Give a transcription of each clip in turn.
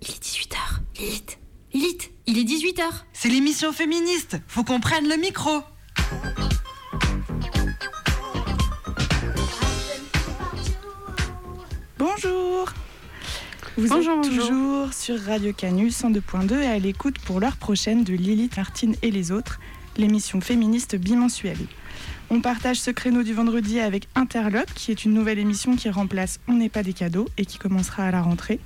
Il est 18h. Lilith. Lilith, il est 18h. C'est l'émission féministe. Faut qu'on prenne le micro. Bonjour. Vous Bonjour, êtes bonjour. toujours sur Radio Canu 102.2 et à l'écoute pour l'heure prochaine de Lilith, Martine et les autres, l'émission féministe bimensuelle. On partage ce créneau du vendredi avec Interlope, qui est une nouvelle émission qui remplace On n'est pas des cadeaux et qui commencera à la rentrée.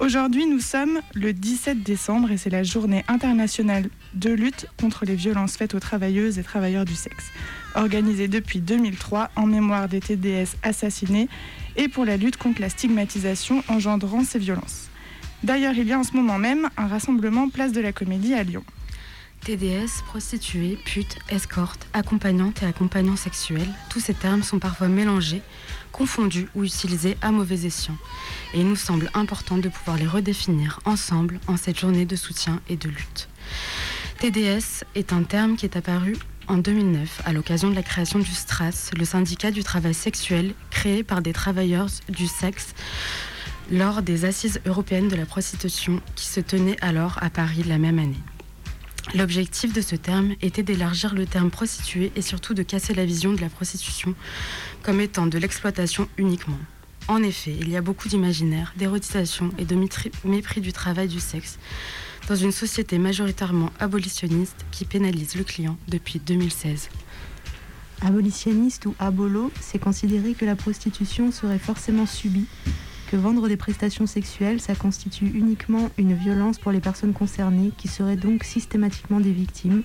Aujourd'hui, nous sommes le 17 décembre et c'est la journée internationale de lutte contre les violences faites aux travailleuses et travailleurs du sexe, organisée depuis 2003 en mémoire des TDS assassinés et pour la lutte contre la stigmatisation engendrant ces violences. D'ailleurs, il y a en ce moment même un rassemblement Place de la Comédie à Lyon. TDS, prostituée, pute, escorte, accompagnante et accompagnant sexuel, tous ces termes sont parfois mélangés, confondus ou utilisés à mauvais escient. Et il nous semble important de pouvoir les redéfinir ensemble en cette journée de soutien et de lutte. TDS est un terme qui est apparu en 2009 à l'occasion de la création du STRAS, le syndicat du travail sexuel créé par des travailleurs du sexe lors des assises européennes de la prostitution qui se tenaient alors à Paris la même année. L'objectif de ce terme était d'élargir le terme prostituée et surtout de casser la vision de la prostitution comme étant de l'exploitation uniquement. En effet, il y a beaucoup d'imaginaire, d'érotisation et de mépris du travail du sexe dans une société majoritairement abolitionniste qui pénalise le client depuis 2016. Abolitionniste ou abolo, c'est considérer que la prostitution serait forcément subie, que vendre des prestations sexuelles, ça constitue uniquement une violence pour les personnes concernées, qui seraient donc systématiquement des victimes.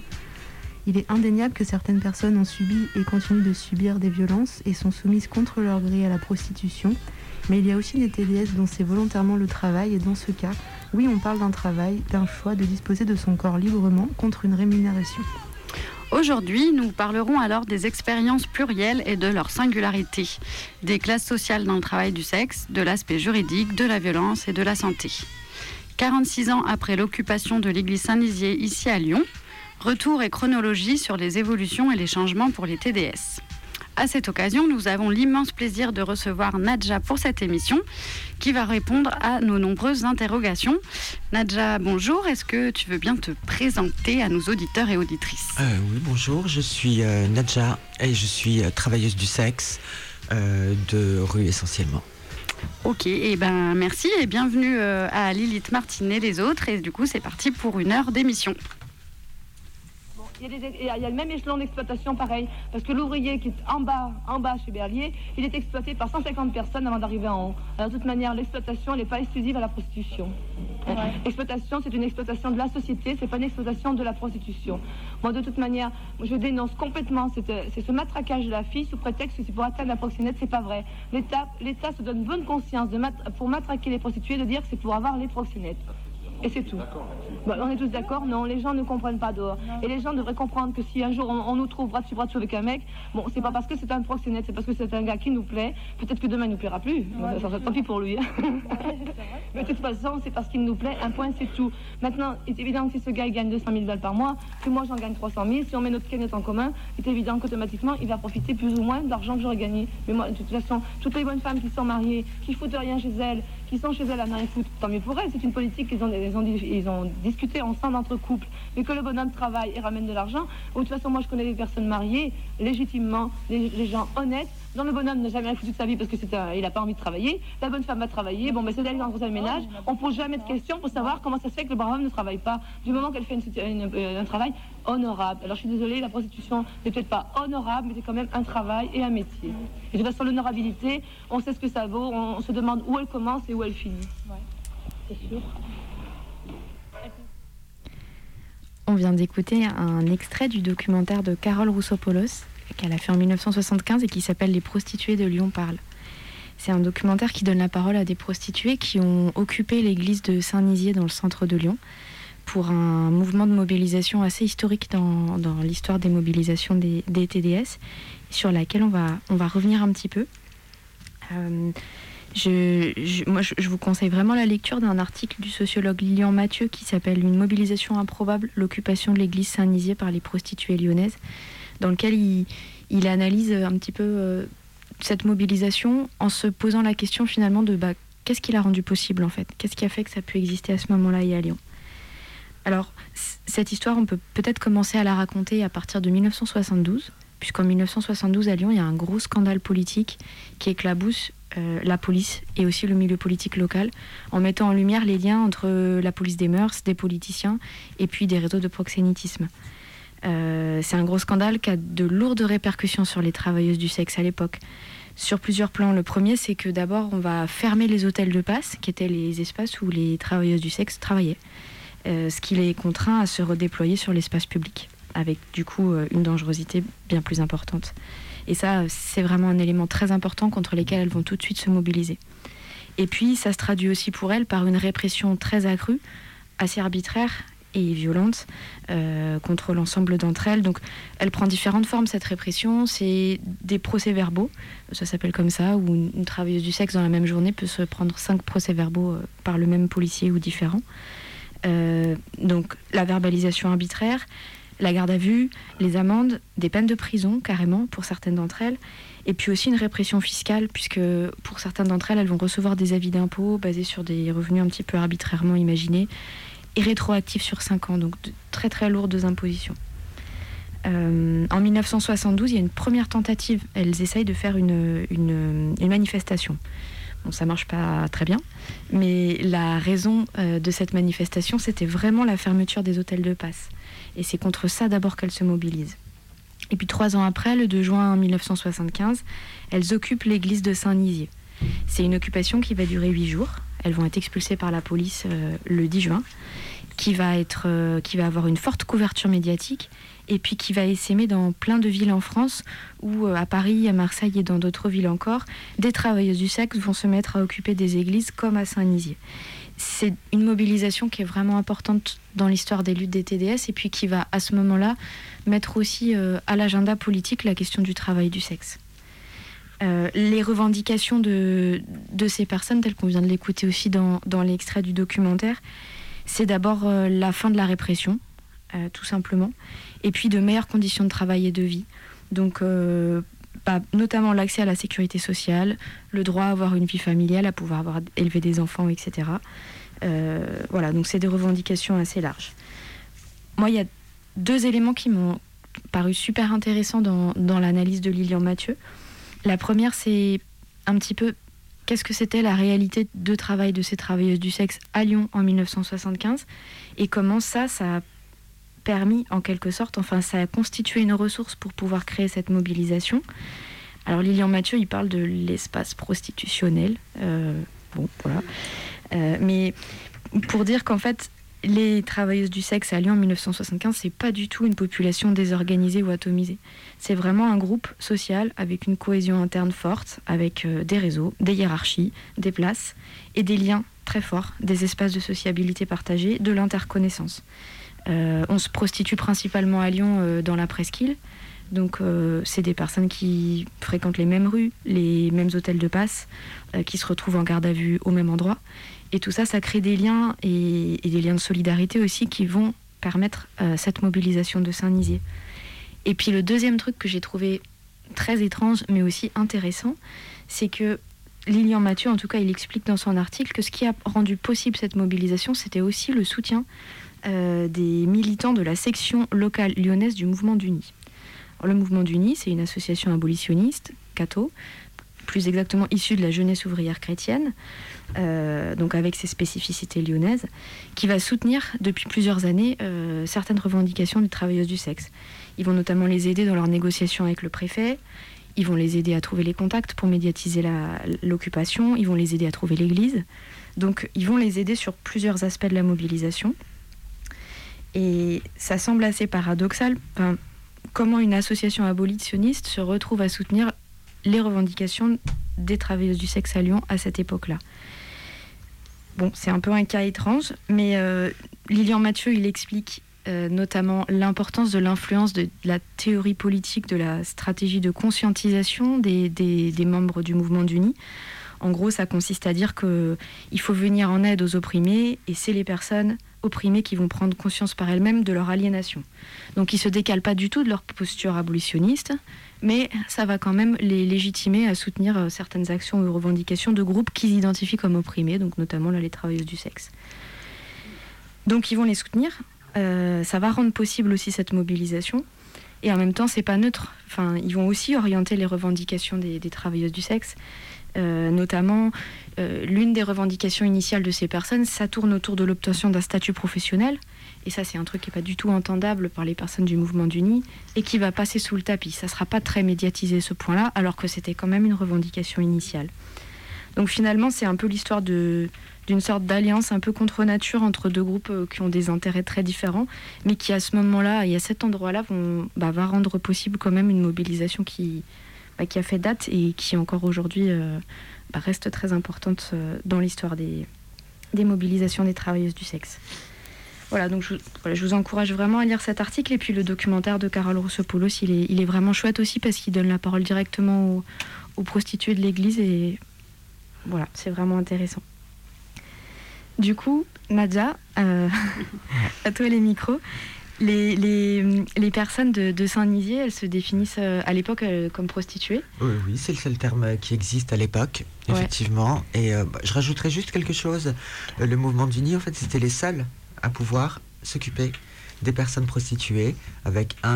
Il est indéniable que certaines personnes ont subi et continuent de subir des violences et sont soumises contre leur gré à la prostitution, mais il y a aussi des TDS dont c'est volontairement le travail, et dans ce cas, oui, on parle d'un travail, d'un choix de disposer de son corps librement contre une rémunération. Aujourd'hui, nous parlerons alors des expériences plurielles et de leur singularité, des classes sociales dans le travail du sexe, de l'aspect juridique, de la violence et de la santé. 46 ans après l'occupation de l'église Saint-Nizier ici à Lyon, retour et chronologie sur les évolutions et les changements pour les TDS. À cette occasion, nous avons l'immense plaisir de recevoir Nadja pour cette émission qui va répondre à nos nombreuses interrogations. Nadja, bonjour. Est-ce que tu veux bien te présenter à nos auditeurs et auditrices? Euh, oui, bonjour, je suis euh, Nadja et je suis euh, travailleuse du sexe de rue essentiellement. Ok, et ben merci et bienvenue à Lilith Martine et les autres. Et du coup, c'est parti pour une heure d'émission. Il y, a des- il y a- il y a le même échelon d'exploitation pareil, parce que l'ouvrier qui est en bas, en bas chez Berlier, il est exploité par 150 personnes avant d'arriver en haut. Alors, de toute manière, l'exploitation, elle n'est pas exclusive à la prostitution. L'exploitation, c'est une exploitation de la société, c'est pas une exploitation de la prostitution. Moi, de toute manière, je dénonce complètement c'est ce matraquage de la fille sous prétexte que c'est pour atteindre la proxénète, c'est pas vrai. L'État, l'État se donne bonne conscience de mat- pour matraquer les prostituées de dire que c'est pour avoir les proxénètes. Et c'est tout. Bah, on est tous d'accord Non, les gens ne comprennent pas dehors. Et les gens devraient comprendre que si un jour on, on nous trouve bras dessus bras dessous avec un mec, bon, c'est pas parce que c'est un proxénète, c'est parce que c'est un gars qui nous plaît. Peut-être que demain il nous plaira plus. Bon, ça, tant pis pour lui. hein. Mais de toute façon, c'est parce qu'il nous plaît. Un point, c'est tout. Maintenant, il est évident que si ce gars il gagne 200 000 balles par mois, que moi j'en gagne 300 000, si on met notre cagnotte en commun, il est évident qu'automatiquement il va profiter plus ou moins de l'argent que j'aurais gagné. Mais moi, de toute façon, toutes les bonnes femmes qui sont mariées, qui foutent rien chez elles, qui sont chez elles à rien foutre, tant mieux pour elles. C'est une politique qu'ils ont, ils ont, ont discuté ensemble entre couples. Mais que le bonhomme travaille et ramène de l'argent. Ou de toute façon, moi je connais des personnes mariées, légitimement, les gens honnêtes, dont le bonhomme n'a jamais foutu de sa vie parce que c'est un- il n'a pas envie de travailler. La bonne femme va travailler. Bon, ben c'est elle qui entre le ménage. On pose jamais de questions pour savoir comment ça se fait que le brave homme ne travaille pas. Du moment qu'elle fait une- une- euh, un travail honorable. Alors je suis désolée, la prostitution n'est peut-être pas honorable, mais c'est quand même un travail et un métier. Et de toute façon, l'honorabilité, on sait ce que ça vaut, on, on se demande où elle commence et où elle finit. C'est sûr. On vient d'écouter un extrait du documentaire de Carole Roussopoulos qu'elle a fait en 1975 et qui s'appelle Les prostituées de Lyon parlent. C'est un documentaire qui donne la parole à des prostituées qui ont occupé l'église de Saint-Nizier dans le centre de Lyon pour un mouvement de mobilisation assez historique dans, l'histoire des mobilisations des, TDS, sur laquelle on va, on va revenir un petit peu. Euh, moi, je, je vous conseille vraiment la lecture d'un article du sociologue Lilian Mathieu qui s'appelle Une mobilisation improbable, l'occupation de l'église Saint-Nizier par les prostituées lyonnaises, dans lequel il, analyse un petit peu euh, cette mobilisation en se posant la question finalement de bah, qu'est-ce qui l'a rendu possible en fait? Qu'est-ce qui a fait que ça a pu exister à ce moment-là et à Lyon? Alors, cette histoire, on peut peut-être commencer à la raconter à partir de 1972, puisqu'en 1972 à Lyon, il y a un gros scandale politique qui éclabousse euh, la police et aussi le milieu politique local, en mettant en lumière les liens entre la police des mœurs, des politiciens et puis des réseaux de proxénétisme. Euh, c'est un gros scandale qui a de lourdes répercussions sur les travailleuses du sexe à l'époque. Sur plusieurs plans. Le premier, c'est que d'abord, on va fermer les hôtels de passe, qui étaient les espaces où les travailleuses du sexe travaillaient, euh, ce qui les contraint à se redéployer sur l'espace public, avec du coup une dangerosité bien plus importante. Et ça, c'est vraiment un élément très important contre lequel elles vont tout de suite se mobiliser. Et puis, ça se traduit aussi pour elles par une répression très accrue, assez arbitraire et violente euh, contre l'ensemble d'entre elles. Donc, elle prend différentes formes, cette répression. C'est des procès-verbaux, ça s'appelle comme ça, où une, travailleuse du sexe dans la même journée peut se prendre cinq procès-verbaux euh, par le même policier ou différent. Euh, donc, la verbalisation arbitraire, la garde à vue, les amendes, des peines de prison carrément pour certaines d'entre elles, et puis aussi une répression fiscale, puisque pour certaines d'entre elles, elles vont recevoir des avis d'impôts basés sur des revenus un petit peu arbitrairement imaginés, et rétroactifs sur 5 ans, donc de très très lourdes impositions. Euh, en 1972, il y a une première tentative, elles essayent de faire une, une, manifestation. Bon, ça marche pas très bien, mais la raison euh, de cette manifestation, c'était vraiment la fermeture des hôtels de passe. Et c'est contre ça d'abord qu'elles se mobilisent. Et puis trois ans après, le 2 juin 1975, elles occupent l'église de Saint-Nizier. C'est une occupation qui va durer huit jours. Elles vont être expulsées par la police euh, le 10 juin, qui va, être, euh, qui va avoir une forte couverture médiatique et puis qui va essaimer dans plein de villes en France, ou euh, à Paris, à Marseille et dans d'autres villes encore, des travailleuses du sexe vont se mettre à occuper des églises comme à Saint-Nizier c'est une mobilisation qui est vraiment importante dans l'histoire des luttes des TDS et puis qui va à ce moment-là mettre aussi à l'agenda politique la question du travail du sexe. Euh, les revendications de, ces personnes, telles qu'on vient de l'écouter aussi dans, l'extrait du documentaire, c'est d'abord euh, la fin de la répression, tout simplement, et puis de meilleures conditions de travail et de vie. Donc, bah, notamment l'accès à la sécurité sociale, le droit à avoir une vie familiale, à pouvoir avoir élevé des enfants, etc. Euh, voilà, donc c'est des revendications assez larges. Moi, il y a deux éléments qui m'ont paru super intéressants dans l'analyse de Lilian Mathieu. La première, c'est un petit peu qu'est-ce que c'était la réalité de travail de ces travailleuses du sexe à Lyon en 1975 et comment ça, ça a permis en quelque sorte, enfin ça a constitué une ressource pour pouvoir créer cette mobilisation. Alors Lilian Mathieu, il parle de l'espace prostitutionnel. Euh, bon, voilà. Euh, mais pour dire qu'en fait, les travailleuses du sexe à Lyon en 1975, c'est pas du tout une population désorganisée ou atomisée. C'est vraiment un groupe social avec une cohésion interne forte, avec euh, des réseaux, des hiérarchies, des places et des liens très forts, des espaces de sociabilité partagés, de l'interconnaissance. Euh, on se prostitue principalement à Lyon euh, dans la presqu'île. Donc c'est des personnes qui fréquentent les mêmes rues, les mêmes hôtels de passe, qui se retrouvent en garde à vue au même endroit. Et tout ça, ça crée des liens et, des liens de solidarité aussi qui vont permettre cette mobilisation de Saint-Nizier. Et puis le deuxième truc que j'ai trouvé très étrange mais aussi intéressant, c'est que Lilian Mathieu, en tout cas, il explique dans son article que ce qui a rendu possible cette mobilisation, c'était aussi le soutien euh, des militants de la section locale lyonnaise du Mouvement d'Uni. Le Mouvement d'Uni, c'est une association abolitionniste, catho, plus exactement issue de la jeunesse ouvrière chrétienne, euh, donc avec ses spécificités lyonnaises, qui va soutenir depuis plusieurs années euh, certaines revendications des travailleuses du sexe. Ils vont notamment les aider dans leurs négociations avec le préfet, ils vont les aider à trouver les contacts pour médiatiser l'occupation, ils vont les aider à trouver l'église. Donc ils vont les aider sur plusieurs aspects de la mobilisation. Et ça semble assez paradoxal. comment une association abolitionniste se retrouve à soutenir les revendications des travailleuses du sexe à Lyon à cette époque-là? Bon, c'est un peu un cas étrange, mais euh, Lilian Mathieu, il explique euh, notamment l'importance de l'influence de, la théorie politique, de la stratégie de conscientisation des, membres du mouvement d'Uni. En gros, ça consiste à dire qu'il faut venir en aide aux opprimés, et c'est les personnes opprimées qui vont prendre conscience par elles-mêmes de leur aliénation. Donc ils se décalent pas du tout de leur posture abolitionniste, mais ça va quand même les légitimer à soutenir euh, certaines actions ou revendications de groupes qu'ils identifient comme opprimés, donc notamment là, les travailleuses du sexe. Donc ils vont les soutenir. Euh, ça va rendre possible aussi cette mobilisation. Et en même temps, c'est pas neutre. Enfin, ils vont aussi orienter les revendications des, des travailleuses du sexe. Euh, notamment, euh, l'une des revendications initiales de ces personnes, ça tourne autour de l'obtention d'un statut professionnel. Et ça, c'est un truc qui n'est pas du tout entendable par les personnes du mouvement d'Uni et qui va passer sous le tapis. Ça ne sera pas très médiatisé ce point-là, alors que c'était quand même une revendication initiale. Donc finalement, c'est un peu l'histoire d'une sorte d'alliance un peu contre nature entre deux groupes euh, qui ont des intérêts très différents, mais qui à ce moment-là et à cet endroit-là vont, bah, va rendre possible quand même une mobilisation qui, bah, qui a fait date et qui encore aujourd'hui euh, reste très importante euh, dans l'histoire des, des mobilisations des travailleuses du sexe. Voilà, donc je, je, vous encourage vraiment à lire cet article et puis le documentaire de Carole Roussopoulos, il est, il est vraiment chouette aussi parce qu'il donne la parole directement aux, aux prostituées de l'Église et voilà, c'est vraiment intéressant. Du coup, Nadia, euh, à toi les micros. Les, les, les personnes de, de Saint-Nizier, elles se définissent euh, à l'époque euh, comme prostituées Oui, oui c'est le seul terme qui existe à l'époque, ouais. effectivement. Et euh, bah, je rajouterais juste quelque chose. Le mouvement d'Uni, en fait, c'était les seuls à pouvoir s'occuper des personnes prostituées avec un,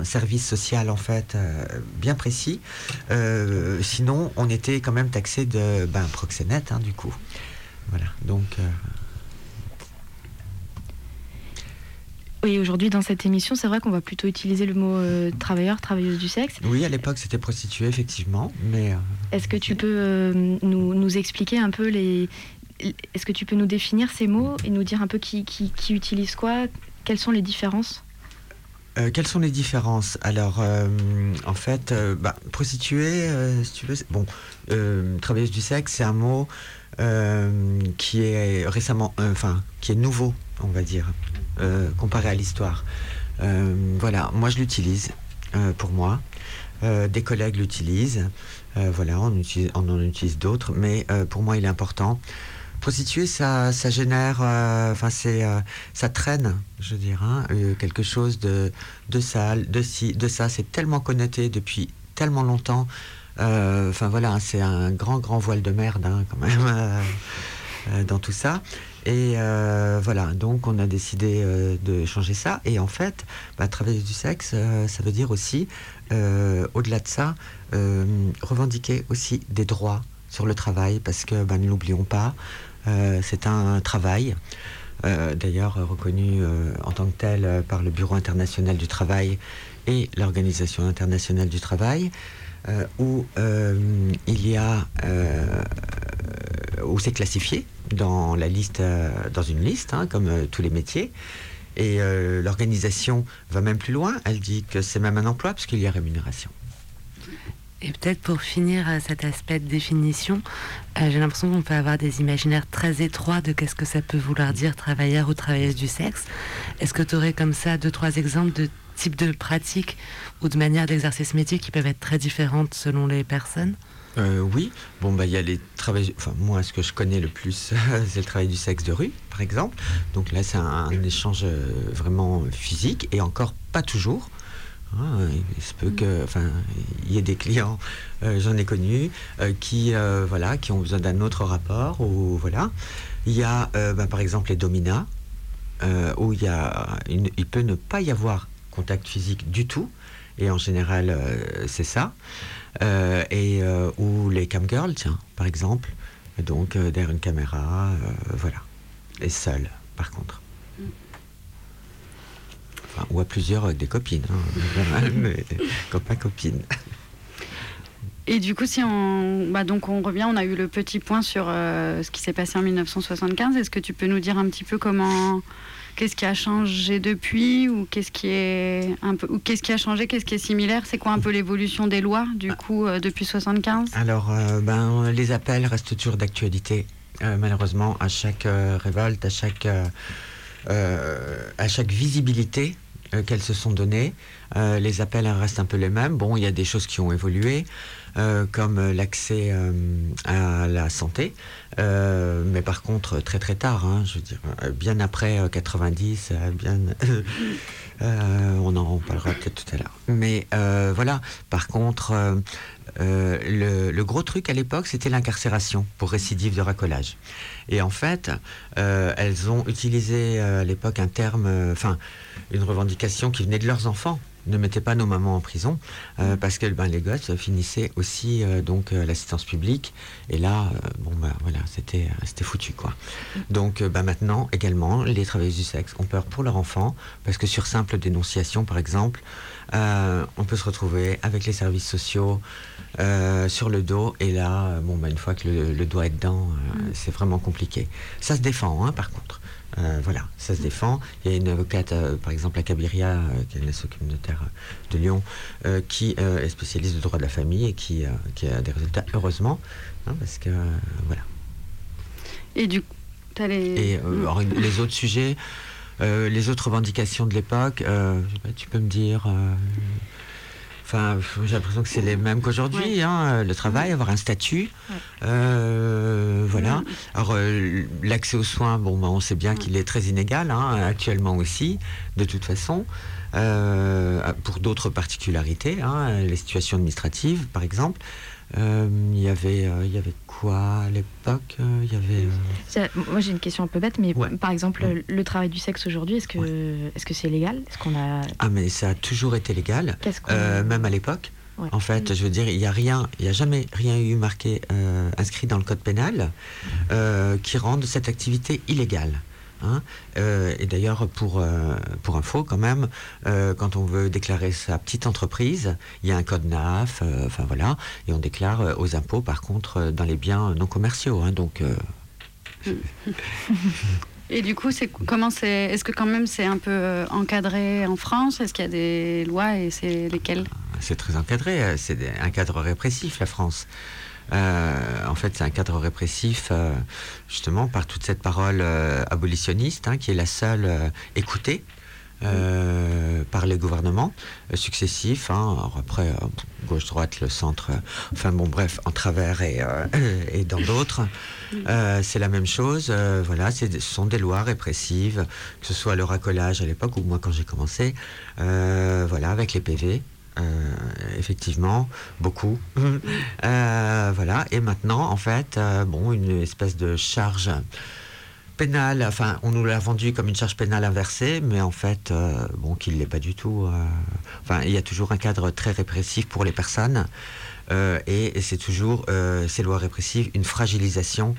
un service social en fait euh, bien précis. Euh, sinon, on était quand même taxé de ben, proxénète hein, du coup. Voilà, donc. Euh... Oui, aujourd'hui dans cette émission, c'est vrai qu'on va plutôt utiliser le mot euh, travailleur, travailleuse du sexe. Oui, à l'époque c'était prostituée effectivement, mais. euh, Est-ce que tu peux euh, nous, nous expliquer un peu les. Est-ce que tu peux nous définir ces mots et nous dire un peu qui, qui, qui utilise quoi? Quelles sont les différences? Euh, quelles sont les différences? Alors, euh, en fait, euh, bah, prostituée, si tu veux, bon, travailleuse du sexe, c'est un mot qui est récemment, euh, enfin, qui est nouveau, on va dire, euh, comparé à l'histoire. Euh, voilà, moi je l'utilise euh, pour moi. Euh, des collègues l'utilisent. Euh, voilà, on, utilise, en utilise d'autres, mais euh, pour moi il est important. Prostituée, ça, ça génère, euh, enfin c'est, euh, ça traîne, je veux hein, euh, quelque chose de, de sale, de ci, de ça. C'est tellement connoté depuis tellement longtemps. Euh, Enfin voilà, c'est un grand, grand voile de merde hein, quand même euh, euh, dans tout ça. Et voilà, donc on a décidé de changer ça. Et en fait, bah, travailler du sexe, ça veut dire aussi, au-delà de ça, revendiquer aussi des droits sur le travail, parce que bah, ne l'oublions pas, c'est un travail. D'ailleurs reconnu en tant que tel par le Bureau international du travail et l'Organisation internationale du travail, où euh, il y a euh, où c'est classifié dans la liste, euh, dans une liste, hein, comme euh, tous les métiers. Et euh, l'organisation va même plus loin. Elle dit que c'est même un emploi parce qu'il y a rémunération. Et peut-être pour finir euh, cet aspect de définition, euh, j'ai l'impression qu'on peut avoir des imaginaires très étroits de qu'est-ce que ça peut vouloir dire travailleur ou travailleuse du sexe. Est-ce que tu aurais comme ça deux, trois exemples de types de pratiques ou de manières d'exercer ce métier qui peuvent être très différentes selon les personnes Euh, oui, bon bah il y a les travails. Enfin moi, ce que je connais le plus, c'est le travail du sexe de rue, par exemple. Donc là, c'est un, un échange euh, vraiment physique et encore pas toujours. Hein, il se peut que, enfin, il y ait des clients, euh, j'en ai connu, euh, qui, voilà, qui ont besoin d'un autre rapport ou voilà. Il y a, bah, par exemple, les dominas, où il y a, une- il peut ne pas y avoir contact physique du tout, et en général, euh, c'est ça. Euh, et euh, ou les camgirls, tiens, par exemple, donc euh, derrière une caméra, euh, voilà, et seul, par contre. Enfin, ou à plusieurs avec des copines, hein, mais copains copines. Et du coup, si on, bah donc on revient, on a eu le petit point sur euh, ce qui s'est passé en 1975. Est-ce que tu peux nous dire un petit peu comment, qu'est-ce qui a changé depuis, ou qu'est-ce qui est un peu, ou qu'est-ce qui a changé, qu'est-ce qui est similaire? C'est quoi un peu l'évolution des lois du coup euh, depuis 75 Alors, euh, ben, les appels restent toujours d'actualité, euh, malheureusement, à chaque révolte, à chaque, à chaque visibilité qu'elles se sont données. les appels restent un peu les mêmes. Bon, il y a des choses qui ont évolué. Comme l'accès à la santé. mais par contre, très très tard, hein, je veux dire, bien après 90, bien. on en parlera peut-être tout à l'heure. Mais voilà, par contre, le, le, gros truc à l'époque, c'était l'incarcération pour récidive de racolage. Et en fait, elles ont utilisé à l'époque un terme, enfin, une revendication qui venait de leurs enfants ne mettez pas nos mamans en prison euh, parce que ben, les gosses finissaient aussi euh, donc euh, l'assistance publique. Et là bon ben voilà c'était c'était foutu quoi. Donc ben, maintenant également les travailleuses du sexe ont peur pour leurs enfants parce que sur simple dénonciation par exemple on peut se retrouver avec les services sociaux sur le dos. Et là bon ben, une fois que le, doigt est dedans mm. c'est vraiment compliqué. Ça se défend hein, par contre euh, voilà, ça se défend. Il y a une avocate, euh, par exemple, à Cabiria, euh, qui est une association communautaire de Lyon, qui est spécialiste de droit de la famille et qui, a des résultats, heureusement, hein, parce que voilà. Et du coup, les... Et les autres sujets, les autres revendications de l'époque, tu peux me dire Enfin, j'ai l'impression que c'est les mêmes qu'aujourd'hui. Hein, le travail, avoir un statut. Euh, voilà. Alors, euh, l'accès aux soins, bon, bah, on sait bien qu'il est très inégal, hein, actuellement aussi, de toute façon. Euh, pour d'autres particularités, hein, les situations administratives, par exemple. Euh, il y avait, euh, il y avait quoi à l'époque euh, Il y avait. Moi, j'ai une question un peu bête, mais par exemple, le travail du sexe aujourd'hui, est-ce que, est-ce que c'est légal? Est-ce qu'on a Ah, mais ça a toujours été légal, même à l'époque. En fait, je veux dire, il n'y a rien, il n'y a jamais rien eu marqué, inscrit dans le code pénal, qui rende cette activité illégale. Hein. Euh, et d'ailleurs, pour, euh, pour info, quand même, euh, quand on veut déclarer sa petite entreprise, il y a un code NAF, enfin voilà, et on déclare aux impôts, par contre, dans les biens non commerciaux. Hein, donc. Et du coup, c'est comment c'est Est-ce que quand même c'est un peu encadré en France? Est-ce qu'il y a des lois et c'est lesquelles? C'est très encadré. C'est un cadre répressif, la France. Euh, en fait, c'est un cadre répressif, euh, justement, par toute cette parole euh, abolitionniste, hein, qui est la seule écoutée. par les gouvernements successifs. Hein. Après, gauche-droite, le centre, enfin bon, bref, en travers et, et dans d'autres, c'est la même chose. voilà, ce sont des lois répressives, que ce soit le racolage à l'époque ou moi quand j'ai commencé, voilà, avec les PV. Euh, effectivement, beaucoup. Euh, voilà. Et maintenant, en fait, euh, bon, une espèce de charge pénale. Enfin, on nous l'a vendu comme une charge pénale inversée, mais en fait, bon, qu'il l'est pas du tout. enfin, il y a toujours un cadre très répressif pour les personnes. et, c'est toujours ces lois répressives une fragilisation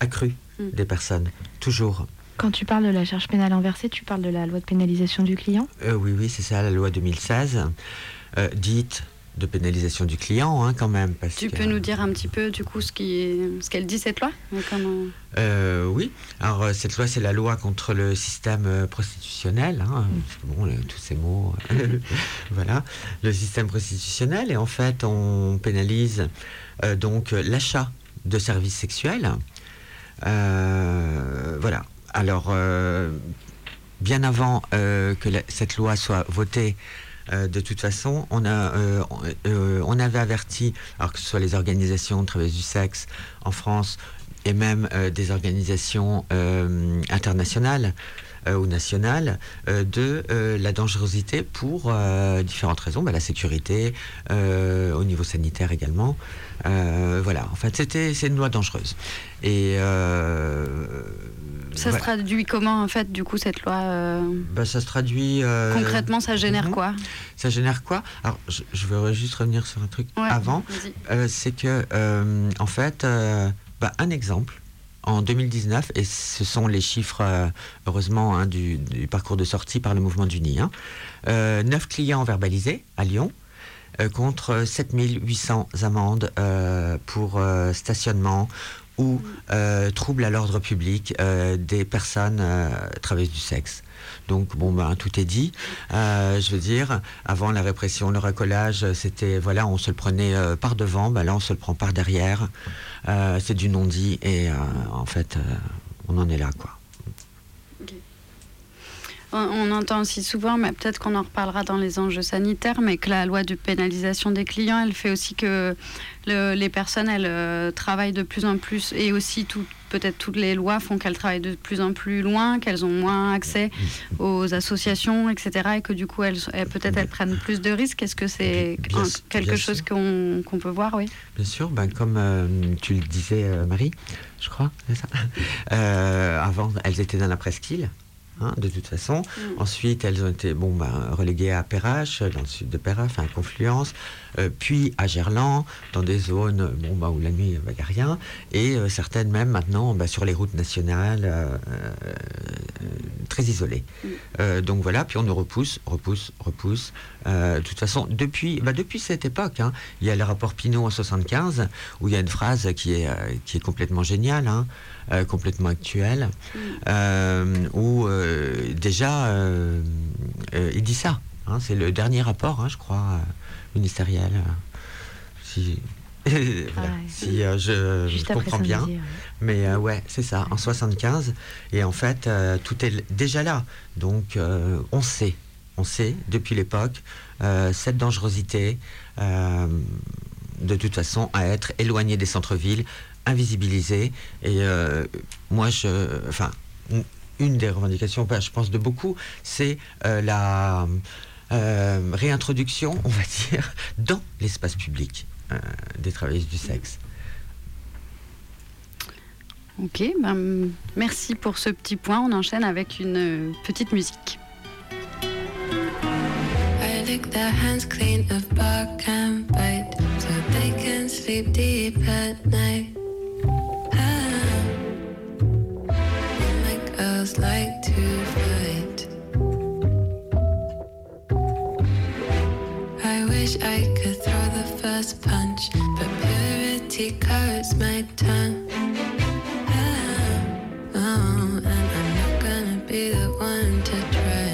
accrue mm. des personnes, toujours. Quand tu parles de la charge pénale inversée, tu parles de la loi de pénalisation du client? Euh, Oui, oui, c'est ça, la loi 2016, euh, dite de pénalisation du client, hein, quand même. Parce tu peux nous dire un petit peu, du coup, ce qu'elle ce qu'elle dit, cette loi? Euh, Oui. Alors, cette loi, c'est la loi contre le système prostitutionnel. Hein. Mm. Bon, tous ces mots. voilà. Le système prostitutionnel. Et en fait, on pénalise donc l'achat de services sexuels. voilà. Alors, euh, bien avant euh, que cette loi soit votée, euh, de toute façon, on, a, on avait averti, alors que ce soit les organisations de travail du sexe en France et même des organisations internationales, ou nationales de la dangerosité pour différentes raisons, bah, la sécurité, au niveau sanitaire également. voilà, en fait, c'était c'est une loi dangereuse. Et ça se traduit comment en fait du coup cette loi euh, bah, Ça se traduit... Euh, Concrètement ça génère mhm. quoi? Ça génère quoi? Alors je, je, veux juste revenir sur un truc avant. Euh, c'est que en fait, bah, un exemple. En 2019, et ce sont les chiffres, heureusement, hein, du, parcours de sortie par le mouvement du Nid, hein, 9 clients verbalisés à Lyon, contre 7800 amendes pour stationnement ou euh, trouble à l'ordre public euh, des personnes euh, du sexe. Donc bon ben tout est dit. je veux dire, avant la répression, le recollage, c'était voilà, on se le prenait par devant, ben là on se le prend par derrière. c'est du non dit et en fait on en est là quoi. On, entend aussi souvent, mais peut-être qu'on en reparlera dans les enjeux sanitaires, mais que la loi de pénalisation des clients, elle fait aussi que les personnes, elles euh, travaillent de plus en plus, et aussi peut-être toutes les lois font qu'elles travaillent de plus en plus loin, qu'elles ont moins accès aux associations, etc., et que du coup, elles, peut-être elles prennent plus de risques. Est-ce que c'est quelque chose qu'on peut voir, oui? Bien sûr, ben, comme euh, tu le disais, euh, Marie, je crois, ça? Avant, elles étaient dans la presqu'île. Hein, de toute façon. Mm. Ensuite, elles ont été bon, bah, reléguées à Perrache, dans le sud de Perrache, à Confluence, euh, puis à Gerland, dans des zones bon, bah, où la nuit, il n'y a rien, et euh, certaines même maintenant bah, sur les routes nationales, euh, très isolées. Mm. donc voilà, puis on nous repousse, repousse, repousse. de toute façon, depuis, bah, depuis cette époque, hein, il y a le rapport Pinot en 75, où il y a une phrase qui est, qui est complètement géniale. Hein, euh, complètement actuel, mm. euh, où euh, déjà il dit ça. Hein, c'est le dernier rapport, hein, je crois, ministériel. Si, si je, comprends bien. Mais ouais, c'est ça, en 75. Et en fait, tout est déjà là. Donc, on sait, on sait depuis l'époque, cette dangerosité, de toute façon, à être éloigné des centres-villes, invisibilisé. Et euh, moi, je, enfin, une des revendications, ben, je pense de beaucoup, c'est euh, la euh, réintroduction, on va dire, dans l'espace public des travailleuses du sexe. Ok, ben, merci pour ce petit point. On enchaîne avec une petite musique. Like to fight. I wish I could throw the first punch, but purity cuts my tongue. Oh, and I'm not gonna be the one to try.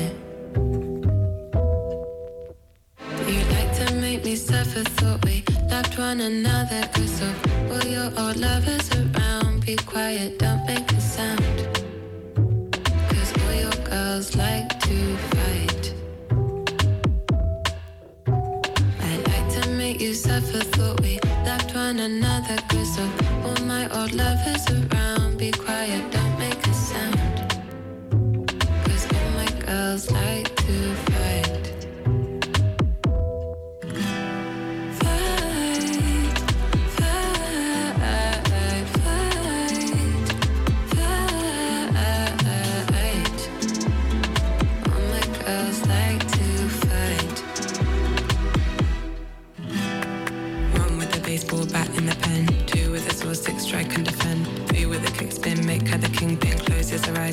You like to make me suffer, thought we loved one another. Cause all your old lovers around, be quiet, don't make a sound another. Of all my old lovers around. Be quiet,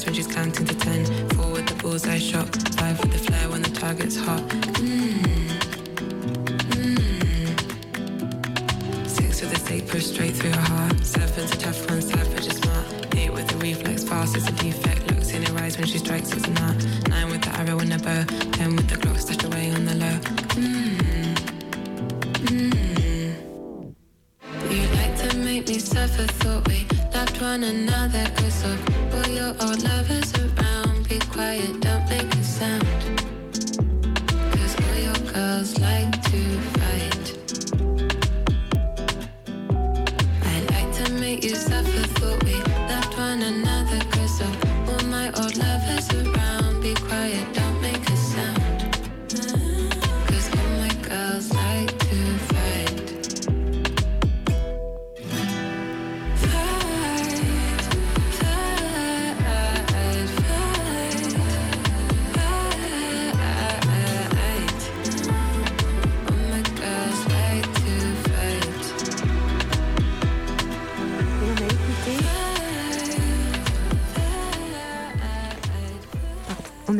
when she's counting to ten. Four with the bullseye shot, five with the flare when the target's hot. Mm. Six with the safer straight through her heart. Seven's a tough one, savage is smart. Eight with the reflex fast, as a defect. Looks in her eyes when she strikes, it's a knot. Nine with the arrow and the bow. Ten with the Glock stashed away on the low. Mm. Mm. You like to make me suffer, thought we loved one another cause of all your old lovers around. Be quiet,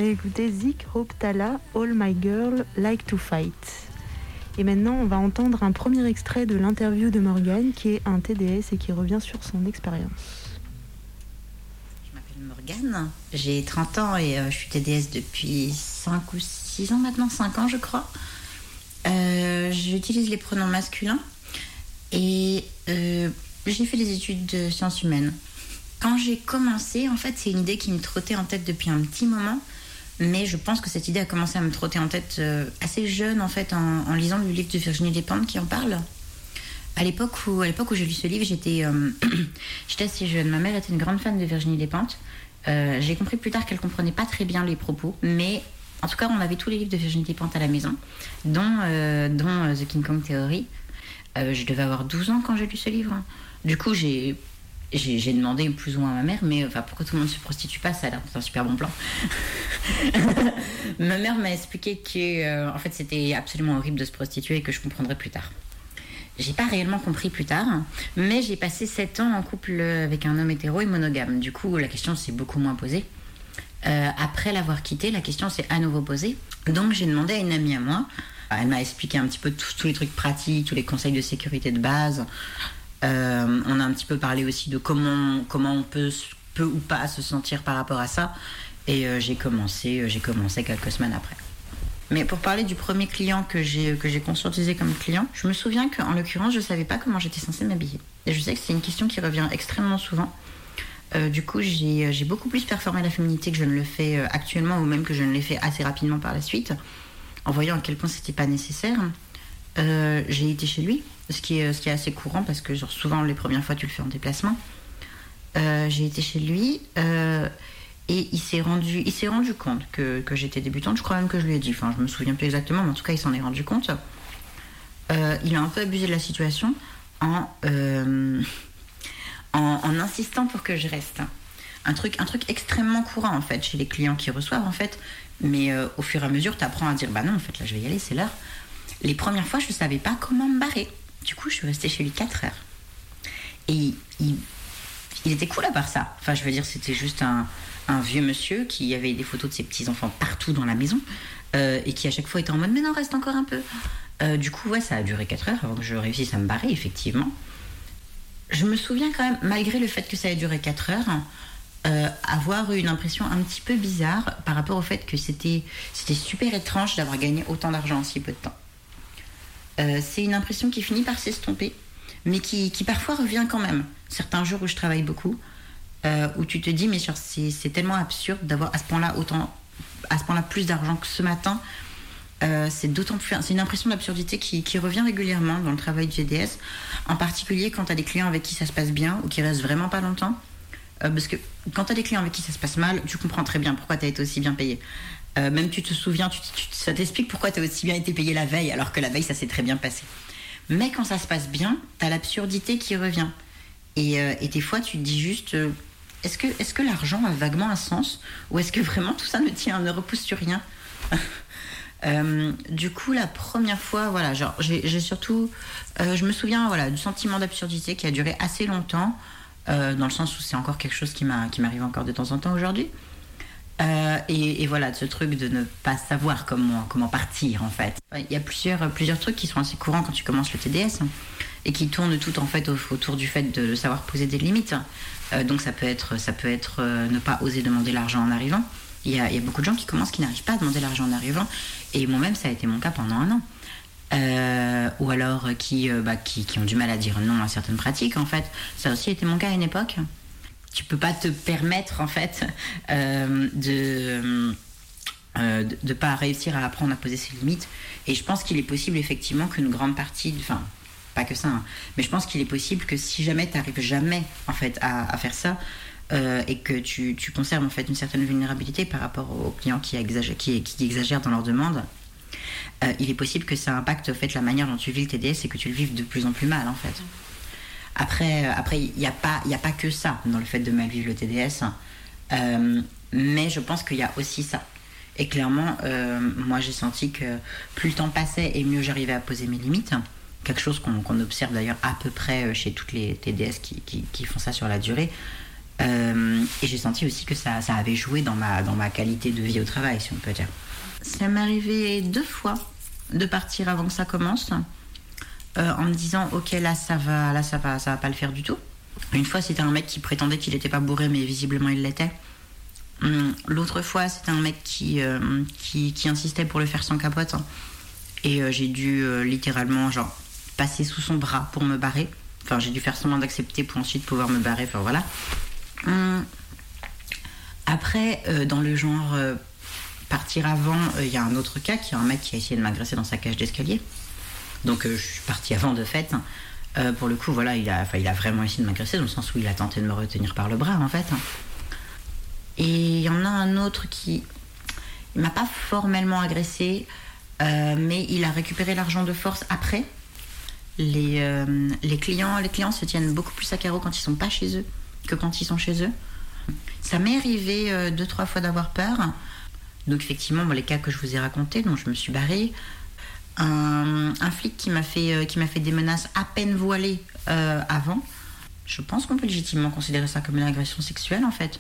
écouté Zik Hoptala, All My Girl Like to Fight. Et maintenant, on va entendre un premier extrait de l'interview de Morgane, qui est un TDS et qui revient sur son expérience. Je m'appelle Morgane, j'ai 30 ans et euh, je suis TDS depuis 5 ou 6 ans maintenant, 5 ans je crois. Euh, j'utilise les pronoms masculins et euh, j'ai fait des études de sciences humaines. Quand j'ai commencé, en fait, c'est une idée qui me trottait en tête depuis un petit moment Mais je pense que cette idée a commencé à me trotter en tête euh, assez jeune, en fait, en, lisant le livre de Virginie Despentes qui en parle. À l'époque où, où j'ai lu ce livre, j'étais, euh, j'étais assez jeune. Ma mère était une grande fan de Virginie Despentes. Euh, j'ai compris plus tard qu'elle comprenait pas très bien les propos, mais en tout cas, on avait tous les livres de Virginie Despentes à la maison, dont, euh, dont The King Kong Theory. Je devais avoir 12 ans quand j'ai lu ce livre. Du coup, j'ai, demandé plus ou moins à ma mère, mais pourquoi tout le monde se prostitue pas Ça a l'air un super bon plan. ma mère m'a expliqué que euh, en fait, c'était absolument horrible de se prostituer et que je comprendrais plus tard. J'ai pas réellement compris plus tard, mais j'ai passé 7 ans en couple avec un homme hétéro et monogame. Du coup, la question s'est beaucoup moins posée. Euh, après l'avoir quitté, la question s'est à nouveau posée. Donc j'ai demandé à une amie à moi. Elle m'a expliqué un petit peu tous les trucs pratiques, tous les conseils de sécurité de base. Euh, on a un petit peu parlé aussi de comment, comment on peut, peut ou pas se sentir par rapport à ça. Et euh, j'ai commencé, euh, j'ai commencé quelques semaines après. Mais pour parler du premier client que j'ai conscientisé comme client, je me souviens qu'en l'occurrence, je savais pas comment j'étais censée m'habiller. Et je sais que c'est une question qui revient extrêmement souvent. Du coup, j'ai beaucoup plus performé la féminité que je ne le fais actuellement, ou même que je ne l'ai fait assez rapidement par la suite, en voyant à quel point c'était pas nécessaire. J'ai été chez lui, ce qui, est, ce qui est assez courant parce que genre, souvent les premières fois tu le fais en déplacement. Euh, j'ai été chez lui euh, et il s'est rendu, il s'est rendu compte que, que j'étais débutante. Je crois même que je lui ai dit. Enfin, je me souviens plus exactement, mais en tout cas, il s'en est rendu compte. Euh, il a un peu abusé de la situation en, euh, en, en insistant pour que je reste. Un truc, un truc extrêmement courant en fait chez les clients qui reçoivent en fait. Mais euh, au fur et à mesure, tu apprends à dire bah non, en fait là je vais y aller, c'est l'heure. Les premières fois, je ne savais pas comment me barrer. Du coup, je suis restée chez lui 4 heures. Et il, était cool à part ça. Enfin, je veux dire, c'était juste un, vieux monsieur qui avait des photos de ses petits-enfants partout dans la maison euh, et qui à chaque fois était en mode mais non, reste encore un peu. Euh, du coup, ouais, ça a duré 4 heures avant que je réussisse à me barrer, effectivement. Je me souviens quand même, malgré le fait que ça ait duré 4 heures, euh, avoir eu une impression un petit peu bizarre par rapport au fait que c'était super étrange d'avoir gagné autant d'argent en si peu de temps. Euh, c'est une impression qui finit par s'estomper, mais qui, parfois revient quand même. Certains jours où je travaille beaucoup, euh, où tu te dis, mais c'est tellement absurde d'avoir à ce point-là autant, à ce point-là plus d'argent que ce matin. Euh, c'est d'autant plus, c'est une impression d'absurdité qui, revient régulièrement dans le travail du GDS, en particulier quand tu as des clients avec qui ça se passe bien ou qui restent vraiment pas longtemps. Parce que quand tu as des clients avec qui ça se passe mal, tu comprends très bien pourquoi tu as été aussi bien payé. Euh, même tu te souviens, tu, ça t'explique pourquoi tu as aussi bien été payé la veille, alors que la veille, ça s'est très bien passé. Mais quand ça se passe bien, tu as l'absurdité qui revient. Et, euh, et des fois, tu te dis juste, euh, est-ce que, l'argent a vaguement un sens Ou est-ce que vraiment tout ça ne tient, ne repousse sur rien du coup, la première fois, voilà, j'ai surtout, je me souviens, voilà, du sentiment d'absurdité qui a duré assez longtemps, dans le sens où c'est encore quelque chose qui m'arrive encore de temps en temps aujourd'hui. Euh, et, voilà, ce truc de ne pas savoir comment, partir en fait. Il y a plusieurs, plusieurs trucs qui sont assez courants quand tu commences le TDS hein, et qui tournent tout en fait au- autour du fait de savoir poser des limites. Euh, donc ça peut être, ça peut être euh, ne pas oser demander l'argent en arrivant. Il y, a, beaucoup de gens qui commencent qui n'arrivent pas à demander l'argent en arrivant. Et moi-même, ça a été mon cas pendant un an. Ou alors bah, qui ont du mal à dire non à certaines pratiques en fait. Ça a aussi été mon cas à une époque. Tu peux pas te permettre en fait euh, de euh, de ne pas réussir à apprendre à poser ses limites. Et je pense qu'il est possible effectivement qu'une grande partie, enfin pas que ça, hein, mais je pense qu'il est possible que si jamais tu n'arrives jamais en fait à, faire ça euh, et que tu, tu conserves en fait une certaine vulnérabilité par rapport aux clients qui exagèrent, dans leurs demandes, il est possible que ça impacte en fait la manière dont tu vis le TDS et que tu le vives de plus en plus mal en fait. Après, euh, après, il n'y a pas, il a pas que ça dans le fait de mal vivre le TDS, Euh, mais je pense qu'il y a aussi ça. Et clairement, euh, moi j'ai senti que plus le temps passait et mieux j'arrivais à poser mes limites. Quelque chose qu'on observe d'ailleurs à peu près chez toutes les TDS qui, font ça sur la durée. Et j'ai senti aussi que ça, ça avait joué dans ma, dans ma qualité de vie au travail, si on peut dire. Ça m'est arrivé deux fois de partir avant que ça commence, euh, en me disant ok là ça va, là ça va, ça va pas le faire du tout. Une fois c'était un mec qui prétendait qu'il n'était pas bourré mais visiblement il l'était. Hum, L'autre fois c'était un mec qui, euh, qui, insistait pour le faire sans capote hein. et euh, j'ai dû littéralement genre passer sous son bras pour me barrer. Enfin j'ai dû faire semblant d'accepter pour ensuite pouvoir me barrer. Enfin voilà. Hum, Après, dans le genre partir avant, il y a un autre cas qui est un mec qui a essayé de m'agresser dans sa cage d'escalier. Donc je suis partie avant de fait. pour le coup, voilà, il a, il vraiment essayé de m'agresser dans le sens où il a tenté de me retenir par le bras en fait. Et il y en a un autre qui, il m'a pas formellement agressé, mais il a récupéré l'argent de force après. Les, clients, les clients se tiennent beaucoup plus à carreau quand ils sont pas chez eux que quand ils sont chez eux. Ça m'est arrivé euh, deux, trois fois d'avoir peur. Donc effectivement, les cas que je vous ai racontés, dont je me suis barrée, un, flic qui m'a fait, euh, qui m'a fait des menaces à peine voilées euh, avant, je pense qu'on peut légitimement considérer ça comme une agression sexuelle en fait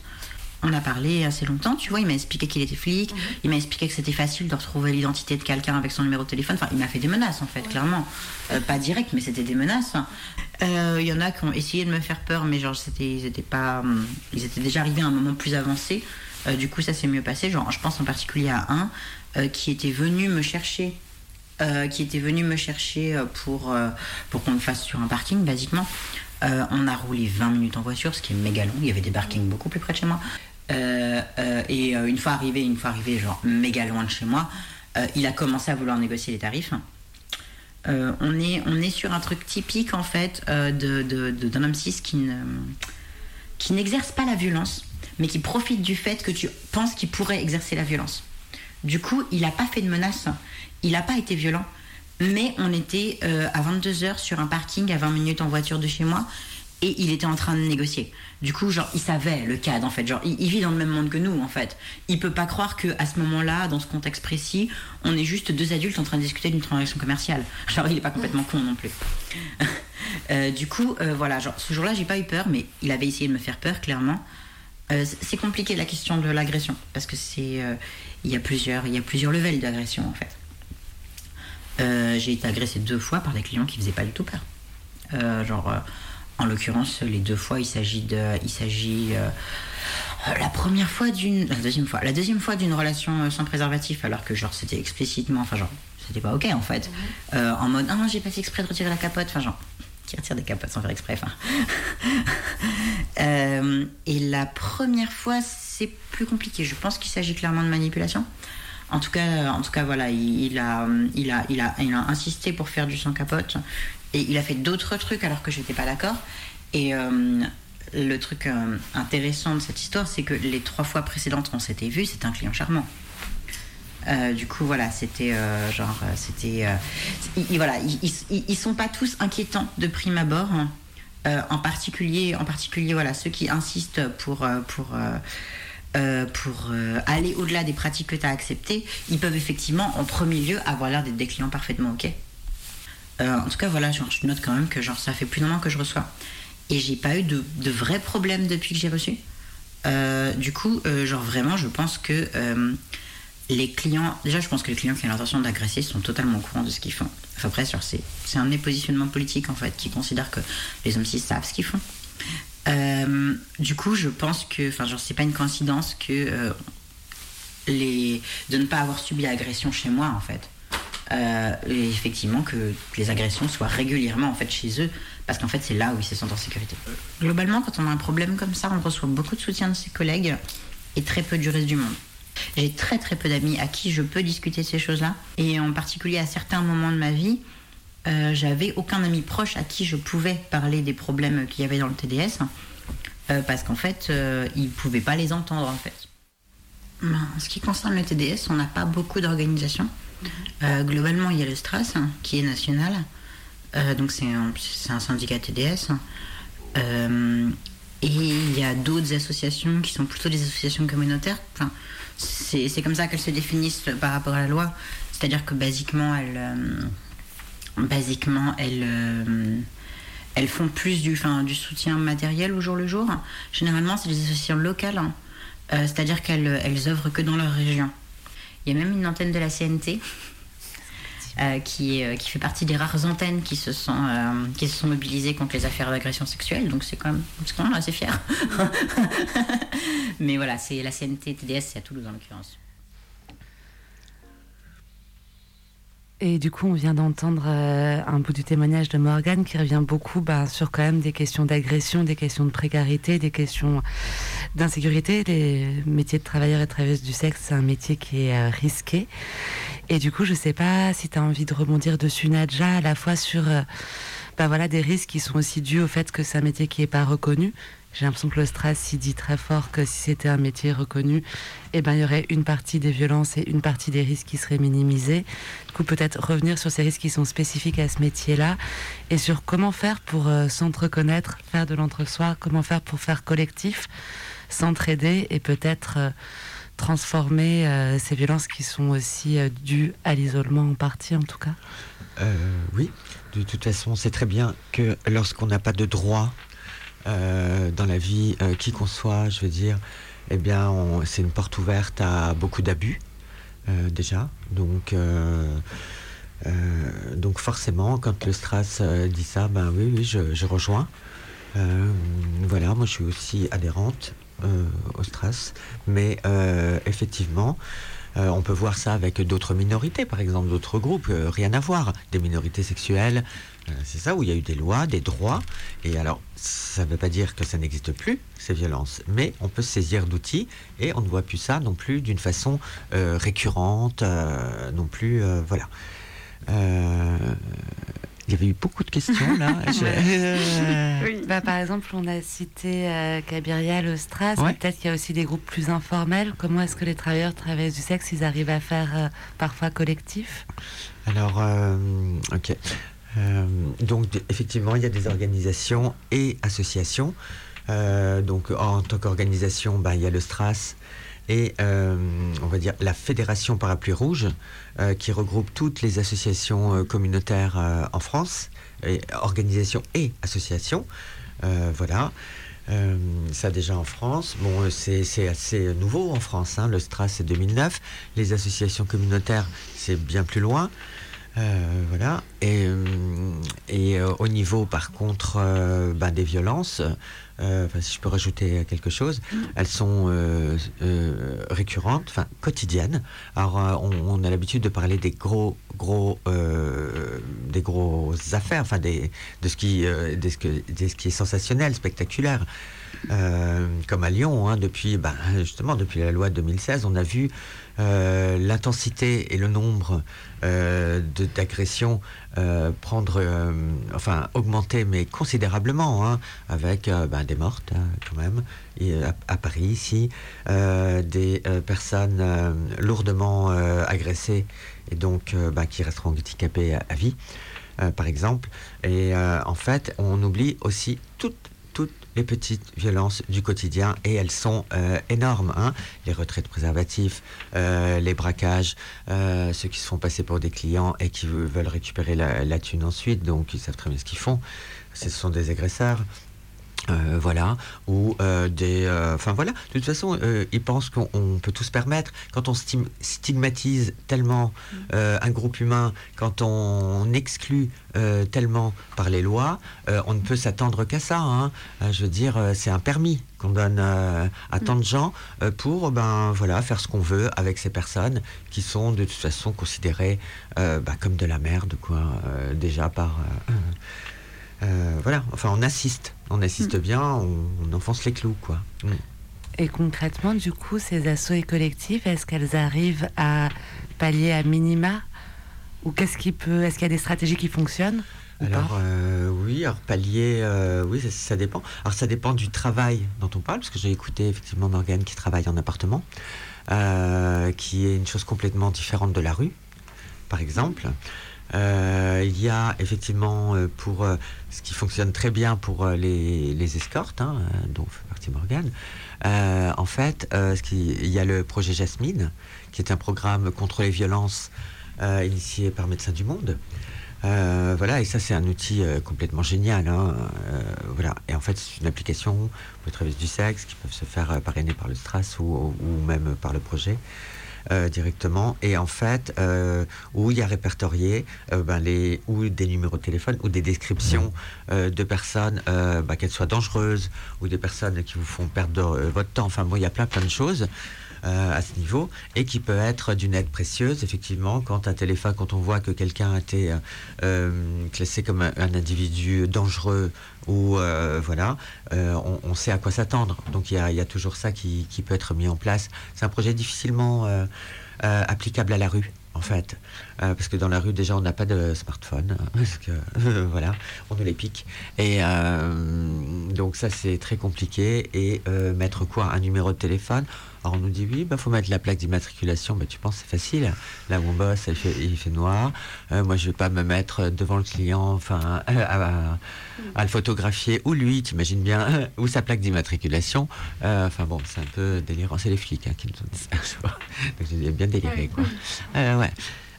on a parlé assez longtemps, tu vois, il m'a expliqué qu'il était flic, mhm. il m'a expliqué que c'était facile de retrouver l'identité de quelqu'un avec son numéro de téléphone. Enfin, il m'a fait des menaces en fait, clairement. Euh, pas direct, mais c'était des menaces. Euh, il y en a qui ont essayé de me faire peur, mais genre, c'était, ils étaient pas, hum, ils étaient déjà arrivés à un moment plus avancé. Euh, du coup, ça s'est mieux passé. Genre, je pense en particulier à un qui était venu me chercher. Qui était venu me chercher pour, pour qu'on le fasse sur un parking, basiquement. on a roulé 20 minutes en voiture, ce qui est méga long. Il y avait des parkings beaucoup plus près de chez moi. Euh, euh, et euh, une fois arrivé, une fois arrivé, genre méga loin de chez moi, il a commencé à vouloir négocier les tarifs. on, est, on est sur un truc typique en fait d'un de, de, homme cis qui ne qui n'exerce pas la violence, mais qui profite du fait que tu penses qu'il pourrait exercer la violence. Du coup, il n'a pas fait de menace, il n'a pas été violent, mais on était à 22h sur un parking à 20 minutes en voiture de chez moi, et il était en train de négocier. Du coup, genre, il savait le cadre, en fait. Genre, il, vit dans le même monde que nous, en fait. Il peut pas croire que à ce moment-là, dans ce contexte précis, on est juste deux adultes en train de discuter d'une transaction commerciale. Genre, il est pas complètement con non plus. Euh, du coup, euh, voilà, genre, ce jour-là, j'ai pas eu peur, mais il avait essayé de me faire peur, clairement. Euh, c'est compliqué la question de l'agression, parce que c'est. Il y a plusieurs, il y a plusieurs levels d'agression, en fait. J'ai été agressée deux fois par des clients qui faisaient pas du tout peur. genre en l'occurrence, les deux fois, il s'agit de, il s'agit euh, la première fois d'une, la deuxième fois, la deuxième fois d'une relation euh, sans préservatif, alors que genre c'était explicitement, enfin genre c'était pas ok en fait, euh, en mode ah j'ai pas fait exprès de retirer la capote, enfin genre qui retire des capotes sans faire exprès, enfin. et la première fois, c'est plus compliqué. Je pense qu'il s'agit clairement de manipulation. En tout cas, en tout cas, voilà, il, a, il, a, il, a, il a insisté pour faire du sans capote. Et il a fait d'autres trucs alors que j'étais pas d'accord. Et euh, le truc euh, intéressant de cette histoire, c'est que les trois fois précédentes qu'on s'était vu, c'était un client charmant. Euh, du coup, voilà, c'était genre, c'était, voilà, ils, ils, sont pas tous inquiétants de prime abord. Hein. en particulier, en particulier, voilà, ceux qui insistent pour pour pour aller au-delà des pratiques que tu as acceptées, ils peuvent effectivement, en premier lieu, avoir l'air d'être des clients parfaitement ok. Euh, en tout cas, voilà, genre, je note quand même que genre, ça fait plus d'un an que je reçois. Et j'ai pas eu de, de vrais problèmes depuis que j'ai reçu. Euh, du coup, euh, genre vraiment, je pense que les clients, déjà, je pense que les clients qui ont l'intention d'agresser sont totalement au courant de ce qu'ils font. Après, c'est, un des positionnements politiques en fait qui considère que les hommes cis savent ce qu'ils font. Du coup, je pense que, enfin, genre, c'est pas une coïncidence que les, de ne pas avoir subi agression chez moi en fait. Euh, et effectivement que les agressions soient régulièrement en fait chez eux parce qu'en fait c'est là où ils se sentent en sécurité. Globalement quand on a un problème comme ça on reçoit beaucoup de soutien de ses collègues et très peu du reste du monde. J'ai très très peu d'amis à qui je peux discuter ces choses-là et en particulier à certains moments de ma vie euh, j'avais aucun ami proche à qui je pouvais parler des problèmes qu'il y avait dans le TDS euh, parce qu'en fait ils ne pouvaient pas les entendre en fait. Ben, en ce qui concerne le TDS on n'a pas beaucoup d'organisations. Euh, globalement, il y a le STRAS hein, qui est national. Euh, donc c'est un, syndicat TDS. Euh, et il y a d'autres associations qui sont plutôt des associations communautaires. Enfin, c'est comme ça qu'elles se définissent par rapport à la loi. C'est-à-dire que basiquement, elles, basiquement, elles, elles font plus du, enfin, du soutien matériel au jour le jour. Généralement, c'est des associations locales. Hein. C'est-à-dire qu'elles elles œuvrent que dans leur région. Il y a même une antenne de la CNT euh, qui, euh, qui fait partie des rares antennes qui se sont, euh, qui se sont mobilisées contre les affaires d'agression sexuelle. Donc c'est quand, quand même assez fier. Mais voilà, c'est la CNT TDS, c'est à Toulouse en l'occurrence. Et du coup, on vient d'entendre euh, un bout du témoignage de Morgane qui revient beaucoup ben, sur quand même des questions d'agression, des questions de précarité, des questions d'insécurité. Les métiers de travailleurs et travailleuses du sexe, c'est un métier qui est euh, risqué. Et du coup, je ne sais pas si tu as envie de rebondir dessus, Nadja, à la fois sur euh, ben, voilà, des risques qui sont aussi dus au fait que c'est un métier qui n'est pas reconnu. J'ai l'impression que le stress, il dit très fort que si c'était un métier reconnu, eh ben, il y aurait une partie des violences et une partie des risques qui seraient minimisés. Du coup, peut-être revenir sur ces risques qui sont spécifiques à ce métier-là et sur comment faire pour euh, s'entreconnaître, faire de l'entre-soi, comment faire pour faire collectif, s'entraider et peut-être euh, transformer euh, ces violences qui sont aussi dues à l'isolement en partie, en tout cas. oui, de toute façon, c'est très bien que lorsqu'on n'a pas de droit euh, dans la vie, euh, qui qu'on soit, je veux dire, eh bien, c'est une porte ouverte à beaucoup d'abus, euh, déjà. Donc, donc forcément, quand le Stras dit ça, ben oui, oui, je, rejoins. voilà, moi je suis aussi adhérente au Stras, mais effectivement, on peut voir ça avec d'autres minorités, par exemple d'autres groupes, rien à voir, des minorités sexuelles, c'est ça, où il y a eu des lois, des droits. Et alors, ça ne veut pas dire que ça n'existe plus, ces violences, mais on peut se saisir d'outils et on ne voit plus ça non plus d'une façon euh, récurrente, euh, non plus, voilà. il y avait eu beaucoup de questions là. bah, par exemple, on a cité euh, le Stras. Peut-être qu'il y a aussi des groupes plus informels? Comment est-ce que les travailleurs, travailleuses du sexe, ils arrivent à faire parfois collectif? Alors, ok. Euh, donc effectivement, il y a des organisations et associations. Euh, donc en tant qu'organisation, ben, il y a le STRAS et euh, on va dire la Fédération Parapluie Rouge qui regroupe toutes les associations communautaires en France, et, organisations et associations. voilà. ça déjà en France. Bon, c'est assez nouveau en France. Hein. Le STRAS, c'est 2009. Les associations communautaires, c'est bien plus loin. Euh, voilà. Et, euh, et euh, au niveau, par contre, ben, des violences, si je peux rajouter quelque chose, elles sont récurrentes, enfin quotidiennes. Alors, on, a l'habitude de parler des gros, gros, des grosses affaires, enfin des, de ce qui, de ce, que, de ce qui est sensationnel, spectaculaire. comme à Lyon, hein, depuis, ben, justement, depuis la loi de 2016, on a vu l'intensité et le nombre euh, d'agression euh, prendre, euh, enfin augmenter, mais considérablement, hein, avec ben, des mortes hein, quand même, à, Paris ici, des personnes lourdement agressées et donc ben, qui resteront handicapées à, à vie. par exemple. Et en fait, on oublie aussi toutes les petites violences du quotidien et elles sont euh, énormes. Hein. Les retraits de préservatifs, euh, les braquages, euh, ceux qui se font passer pour des clients et qui veulent récupérer la, la thune ensuite, donc ils savent très bien ce qu'ils font. Ce sont des agresseurs. Euh, voilà, ou euh, des... Euh, enfin voilà, de toute façon, ils pensent qu'on peut tout se permettre. Quand on stigmatise tellement mm. un groupe humain, quand on exclut tellement par les lois, on ne peut s'attendre qu'à ça. Hein. je veux dire, c'est un permis qu'on donne à tant de mm. gens pour ben, voilà, faire ce qu'on veut avec ces personnes qui sont de toute façon considérées ben, comme de la merde, quoi, déjà par... voilà, enfin on assiste on assiste mm. bien, on, enfonce les clous, quoi. Mm. Et concrètement, du coup, ces assauts et collectifs, est-ce qu'elles arrivent à pallier à minima Ou qu'est-ce qui peut. Est-ce qu'il y a des stratégies qui fonctionnent alors euh, oui, alors pallier, euh, oui, ça, dépend. Alors ça dépend du travail dont on parle, parce que j'ai écouté effectivement Morgane qui travaille en appartement, euh, qui est une chose complètement différente de la rue, par exemple. Euh, il y a effectivement euh, pour euh, ce qui fonctionne très bien pour les, les, escortes, hein, dont fait partie Morgane. en fait, il y a le projet Jasmine, qui est un programme contre les violences initié par Médecins du Monde. voilà, et ça c'est un outil complètement génial. Hein, voilà, et en fait c'est une application pour les travailleuses du sexe qui peuvent se faire parrainer par le STRAS ou même par le projet. Euh, directement et en fait euh, où il y a répertorié euh, ben, les, ou des numéros de téléphone ou des descriptions de personnes, ben, qu'elles soient dangereuses ou des personnes qui vous font perdre votre temps. Enfin bon, il y a plein plein de choses. euh, à ce niveau et qui peut être d'une aide précieuse, effectivement, quand un téléphone, quand on voit que quelqu'un a été euh, classé comme un, individu dangereux ou voilà, on, sait à quoi s'attendre. Donc il y, a, toujours ça qui, peut être mis en place. C'est un projet difficilement applicable à la rue en fait. Euh, parce que dans la rue, déjà, on n'a pas de smartphone. Parce que, voilà, on nous les pique. Et euh, donc, ça, c'est très compliqué. Et euh, mettre quoi? Un numéro de téléphone? Alors on nous dit oui, il bah, faut mettre la plaque d'immatriculation. mais bah, tu penses c'est facile. Là, mon boss, il fait, il fait noir. moi, je vais pas me mettre devant le client, enfin, à, le photographier. Ou lui, t'imagines bien, ou sa plaque d'immatriculation. enfin bon, c'est un peu délirant. C'est les flics hein, qui nous dit ça. Donc j'ai bien déliré, quoi. ouais.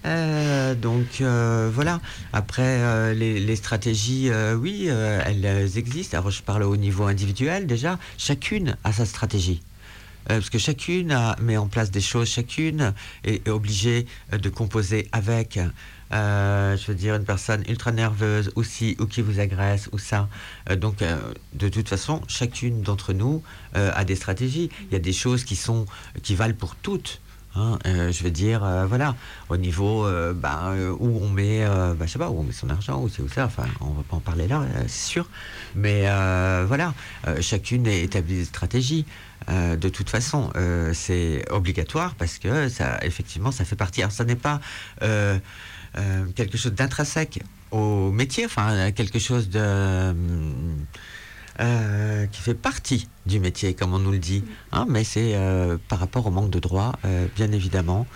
Euh, donc euh, voilà. Après, euh, les, stratégies, oui, elles existent. Alors je parle au niveau individuel déjà. Chacune a sa stratégie. Parce que chacune met en place des choses, chacune est, obligée de composer avec. je veux dire, une personne ultra nerveuse aussi, ou qui vous agresse, ou ça. donc, de toute façon, chacune d'entre nous a des stratégies. Il y a des choses qui sont qui valent pour toutes. Hein, euh, je veux dire, euh, voilà, au niveau euh, ben, où on met, ben, je sais pas, où on met son argent, où c'est où ça, enfin, on va pas en parler là, c'est sûr. Mais voilà, chacune établit des stratégies. de toute façon, c'est obligatoire parce que ça, effectivement, ça fait partie. Alors, ça n'est pas quelque chose d'intrinsèque au métier, enfin, quelque chose de euh, qui fait partie du métier, comme on nous le dit. Hein, mais c'est euh, par rapport au manque de droits, euh, bien évidemment.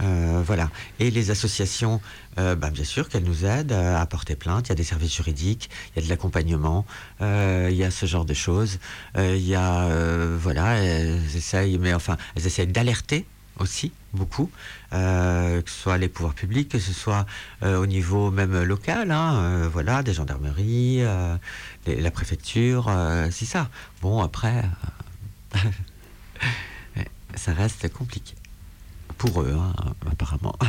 voilà. Et les associations, bah, bien sûr qu'elles nous aident à porter plainte. Il y a des services juridiques, il y a de l'accompagnement, il y a ce genre de choses. il y a, voilà, elles essayent, mais enfin, elles essayent d'alerter aussi beaucoup, euh, que ce soit les pouvoirs publics, que ce soit euh, au niveau même local, hein, euh, voilà, des gendarmeries, la préfecture, c'est ça. Bon, après, ça reste compliqué pour eux, hein, apparemment.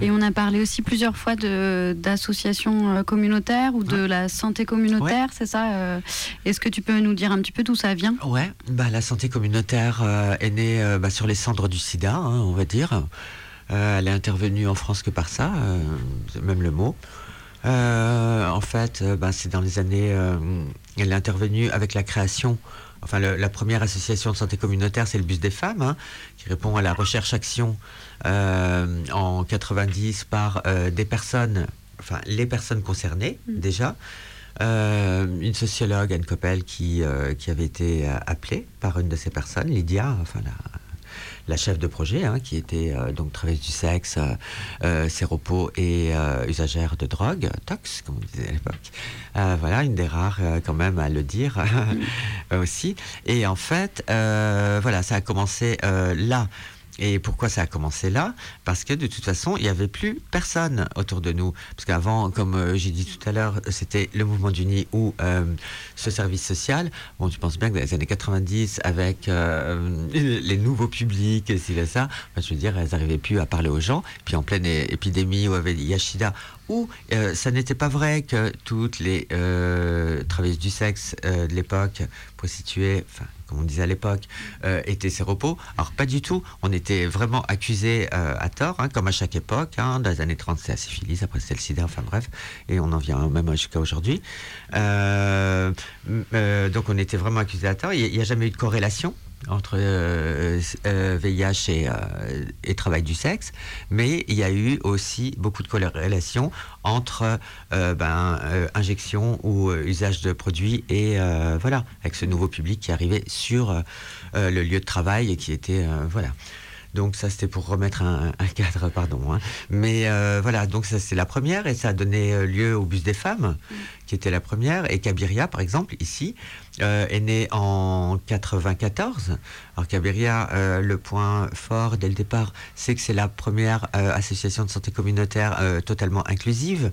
Et on a parlé aussi plusieurs fois d'associations euh, communautaires ou de la santé communautaire, c'est ça euh, Est-ce que tu peux nous dire un petit peu d'où ça vient? Ouais, bah, la santé communautaire euh, est née bah, sur les cendres du sida, hein, on va dire. elle est intervenue en France que par ça, même le mot. en fait, bah, c'est dans les années. elle est intervenue avec la création enfin la première association de santé communautaire, c'est le Bus des femmes, hein, qui répond à la recherche-action en 90 par euh, des personnes, enfin les personnes concernées mm. déjà. Euh, une sociologue, Anne Coppel, qui, qui avait été appelée par une de ces personnes, Lydia, enfin la, la chef de projet, hein, qui était donc travailleuse du sexe, euh, séropos et usagère de drogue, tox, comme on disait à l'époque. voilà, une des rares quand même à le dire mm. aussi. Et en fait, voilà, ça a commencé là et pourquoi ça a commencé là? Parce que de toute façon, il n'y avait plus personne autour de nous. Parce qu'avant, comme euh, j'ai dit tout à l'heure, c'était le mouvement du nid ou euh, ce service social. Bon, tu penses bien que dans les années 90, avec euh, les nouveaux publics, et ça, je veux dire, elles n'arrivaient plus à parler aux gens. Puis en pleine épidémie où avait Yashida, où ça n'était pas vrai que toutes les travailleuses du sexe de l'époque, prostituées, enfin, comme on disait à l'époque, euh, étaient ces repos. Alors pas du tout, on était vraiment accusés euh, à tort, hein, comme à chaque époque. Hein. dans les années 30, c'est la syphilis, après c'est le sida, enfin bref, et on en vient même jusqu'à aujourd'hui. Euh, donc on était vraiment accusés à tort. Il n'y a, jamais eu de corrélation entre VIH et, et, travail du sexe, mais il y a eu aussi beaucoup de corrélation entre euh, ben, euh, injection ou euh, usage de produits et voilà, avec ce nouveau public qui arrivait sur le lieu de travail et qui était voilà. Donc ça c'était pour remettre un, cadre, pardon. Hein. Mais voilà, donc ça c'est la première et ça a donné lieu au bus des femmes, qui était la première. Et Cabiria, par exemple, ici, est né en 94. Alors Cabiria, le point fort dès le départ, c'est que c'est la première association de santé communautaire totalement inclusive.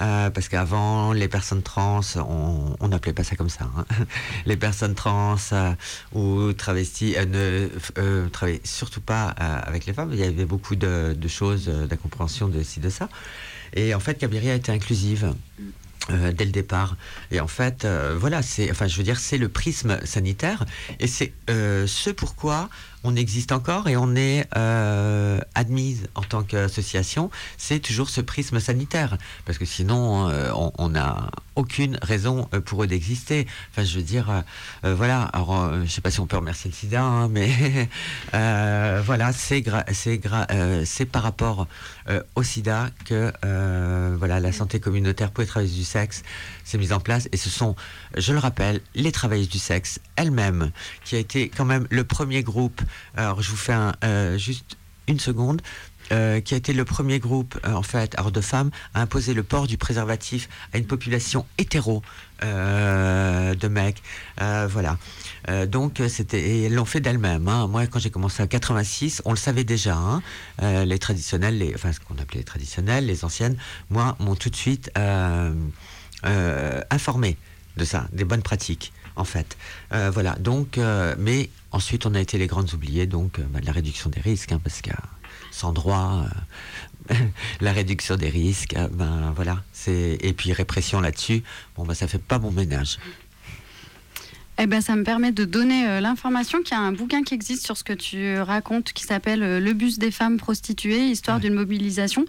Euh, parce qu'avant, les personnes trans, on n'appelait pas ça comme ça. Hein. Les personnes trans euh, ou travestis euh, ne travaillaient surtout pas avec les femmes. Il y avait beaucoup de, choses d'incompréhension de ci, de ça. Et en fait, Cabiria était inclusive. Dès le départ. Et en fait, voilà, c'est, enfin, je veux dire, c'est le prisme sanitaire, et c'est ce pourquoi on existe encore et on est euh, admise en tant qu'association, c'est toujours ce prisme sanitaire. Parce que sinon, euh, on n'a aucune raison euh, pour eux d'exister. Enfin, je veux dire, voilà, alors, je ne sais pas si on peut remercier le sida, hein, mais voilà, c'est, c'est, par rapport au sida que voilà, la santé communautaire pour les travailleuses du sexe s'est mise en place. Et ce sont, je le rappelle, les travailleuses du sexe elles-mêmes qui a été quand même le premier groupe. Alors, je vous fais euh, juste une seconde. euh, qui a été le premier groupe euh, en fait alors de femmes à imposer le port du préservatif à une population hétéro de mecs voilà donc c'était elles l'ont fait d'elles-mêmes hein. moi quand j'ai commencé en 86 on le savait déjà hein. Les traditionnels les, enfin ce qu'on appelait les traditionnels les anciennes moi m'ont tout de suite euh, euh, informé de ça des bonnes pratiques en fait. Euh, voilà donc euh, mais ensuite on a été les grandes oubliées donc euh, bah, la réduction des risques hein, parce que sans droit la réduction des risques ben voilà c'est et puis répression là-dessus bon bah ça fait pas bon ménage Eh ben, ça me permet de donner euh, l'information qu'il y a un bouquin qui existe sur ce que tu racontes qui s'appelle euh, Le bus des femmes prostituées, histoire d'une mobilisation.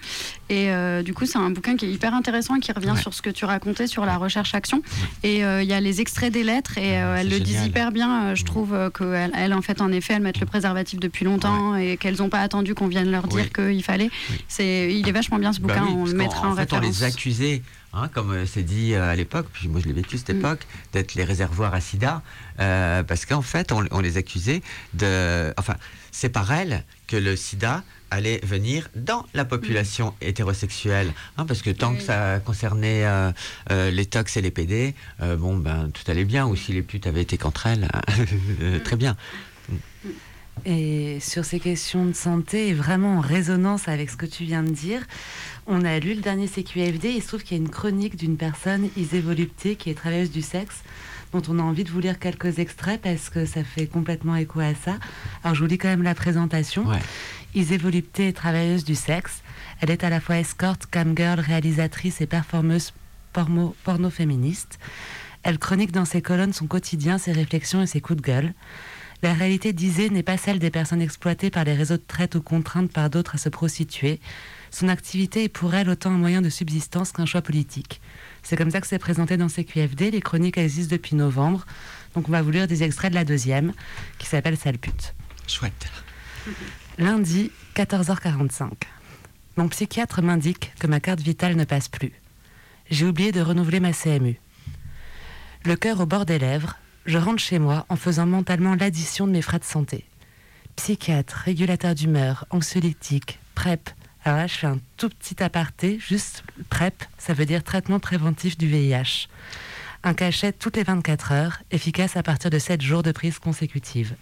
Et euh, du coup, c'est un bouquin qui est hyper intéressant et qui revient Ouais. sur ce que tu racontais sur la recherche-action. Et il y a les extraits des lettres et euh, elles le disent hyper bien. Je trouve qu'elles, elles, en fait, en effet, elles mettent le préservatif depuis longtemps et qu'elles n'ont pas attendu qu'on vienne leur dire qu'il fallait. C'est, il est vachement bien ce Bah bouquin, oui, on le mettra en, en fait, on référence. les accusait, hein, comme euh, c'est dit euh, à l'époque, puis moi je l'ai vécu cette époque, d'être les réservoirs à sida, euh, parce qu'en fait, on, on les accusait de. Enfin, c'est par elles que le sida allait venir dans la population hétérosexuelle. hein, parce que tant que ça concernait euh, euh, les tox et les PD, euh, bon, ben, tout allait bien, ou si les putes avaient été qu'entre elles, euh, très bien. Et sur ces questions de santé, et vraiment en résonance avec ce que tu viens de dire, on a lu le dernier CQFD et il se trouve qu'il y a une chronique d'une personne, Isée Volupté, qui est travailleuse du sexe, dont on a envie de vous lire quelques extraits parce que ça fait complètement écho à ça. Alors je vous lis quand même la présentation. Isée Volupté est travailleuse du sexe. Elle est à la fois escorte, camgirl, réalisatrice et performeuse porno, porno féministe. Elle chronique dans ses colonnes son quotidien, ses réflexions et ses coups de gueule. La réalité d'Isée n'est pas celle des personnes exploitées par les réseaux de traite ou contraintes par d'autres à se prostituer. Son activité est pour elle autant un moyen de subsistance qu'un choix politique. C'est comme ça que c'est présenté dans CQFD. Les chroniques existent depuis novembre. Donc on va vous lire des extraits de la deuxième, qui s'appelle Sale pute. Chouette. Lundi, 14h45. Mon psychiatre m'indique que ma carte vitale ne passe plus. J'ai oublié de renouveler ma CMU. Le cœur au bord des lèvres, je rentre chez moi en faisant mentalement l'addition de mes frais de santé. Psychiatre, régulateur d'humeur, anxiolytique, PrEP. Alors là, je fais un tout petit aparté, juste PrEP, ça veut dire traitement préventif du VIH. Un cachet toutes les 24 heures, efficace à partir de 7 jours de prise consécutive.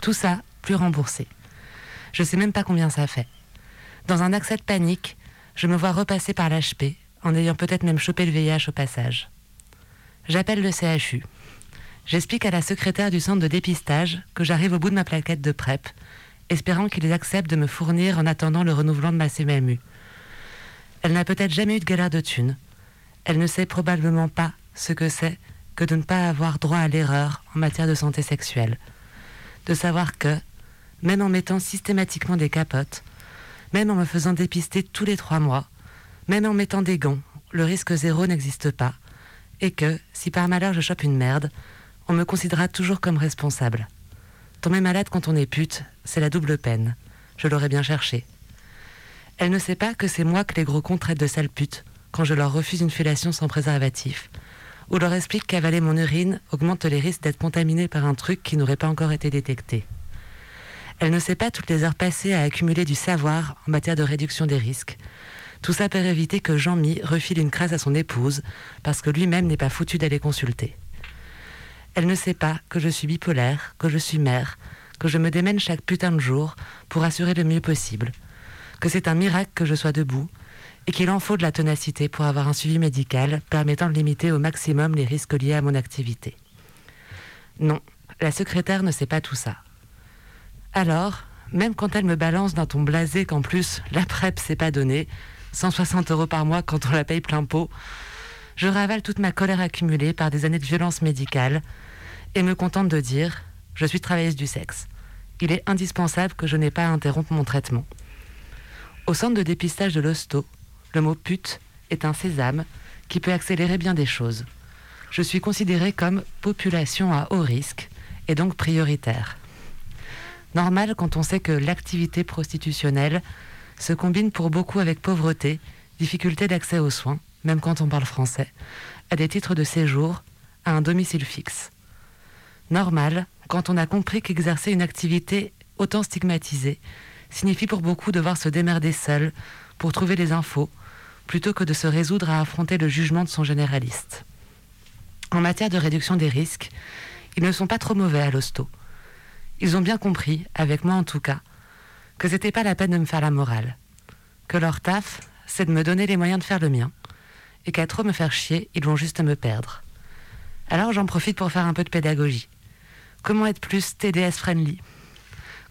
Tout ça, plus remboursé. Je sais même pas combien ça fait. Dans un accès de panique, je me vois repasser par l'HP, en ayant peut-être même chopé le VIH au passage. J'appelle le CHU. J'explique à la secrétaire du centre de dépistage que j'arrive au bout de ma plaquette de PrEP, espérant qu'ils acceptent de me fournir en attendant le renouvellement de ma CMU. Elle n'a peut-être jamais eu de galère de thunes. Elle ne sait probablement pas ce que c'est que de ne pas avoir droit à l'erreur en matière de santé sexuelle. De savoir que, même en mettant systématiquement des capotes, même en me faisant dépister tous les trois mois, même en mettant des gants, le risque zéro n'existe pas, et que, si par malheur je chope une merde, on me considérera toujours comme responsable. Tomber malade quand on est pute, c'est la double peine. Je l'aurais bien cherché. Elle ne sait pas que c'est moi que les gros cons traitent de sale pute quand je leur refuse une fellation sans préservatif, ou leur explique qu'avaler mon urine augmente les risques d'être contaminé par un truc qui n'aurait pas encore été détecté. Elle ne sait pas toutes les heures passées à accumuler du savoir en matière de réduction des risques. Tout ça pour éviter que Jean-Mi refile une crasse à son épouse parce que lui-même n'est pas foutu d'aller consulter. Elle ne sait pas que je suis bipolaire, que je suis mère, que je me démène chaque putain de jour pour assurer le mieux possible, que c'est un miracle que je sois debout et qu'il en faut de la ténacité pour avoir un suivi médical permettant de limiter au maximum les risques liés à mon activité. Non, la secrétaire ne sait pas tout ça. Alors, même quand elle me balance d'un ton blasé qu'en plus la PrEP s'est pas donnée, 160 euros par mois quand on la paye plein pot, je ravale toute ma colère accumulée par des années de violence médicale et me contente de dire Je suis travailleuse du sexe. Il est indispensable que je n'ai pas à interrompre mon traitement. Au centre de dépistage de l'hosto, le mot pute est un sésame qui peut accélérer bien des choses. Je suis considérée comme population à haut risque et donc prioritaire. Normal quand on sait que l'activité prostitutionnelle se combine pour beaucoup avec pauvreté, difficulté d'accès aux soins, même quand on parle français, à des titres de séjour, à un domicile fixe. Normal quand on a compris qu'exercer une activité autant stigmatisée signifie pour beaucoup devoir se démerder seul pour trouver les infos, plutôt que de se résoudre à affronter le jugement de son généraliste. En matière de réduction des risques, ils ne sont pas trop mauvais à l'hosto. Ils ont bien compris, avec moi en tout cas, que c'était pas la peine de me faire la morale. Que leur taf, c'est de me donner les moyens de faire le mien. Et qu'à trop me faire chier, ils vont juste me perdre. Alors j'en profite pour faire un peu de pédagogie. Comment être plus TDS friendly?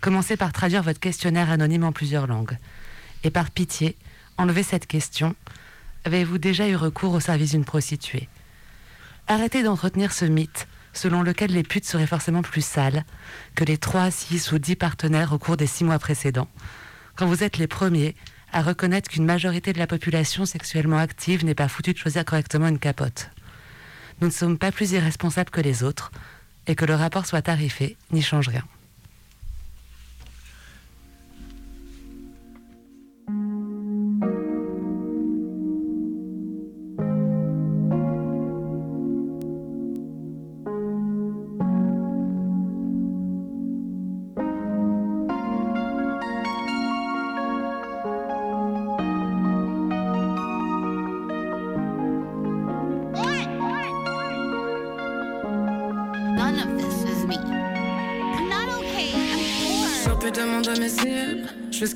Commencez par traduire votre questionnaire anonyme en plusieurs langues. Et par pitié, enlevez cette question. Avez-vous déjà eu recours au service d'une prostituée? Arrêtez d'entretenir ce mythe selon lequel les putes seraient forcément plus sales que les 3, 6 ou 10 partenaires au cours des 6 mois précédents, quand vous êtes les premiers à reconnaître qu'une majorité de la population sexuellement active n'est pas foutue de choisir correctement une capote. Nous ne sommes pas plus irresponsables que les autres, et que le rapport soit tarifé n'y change rien.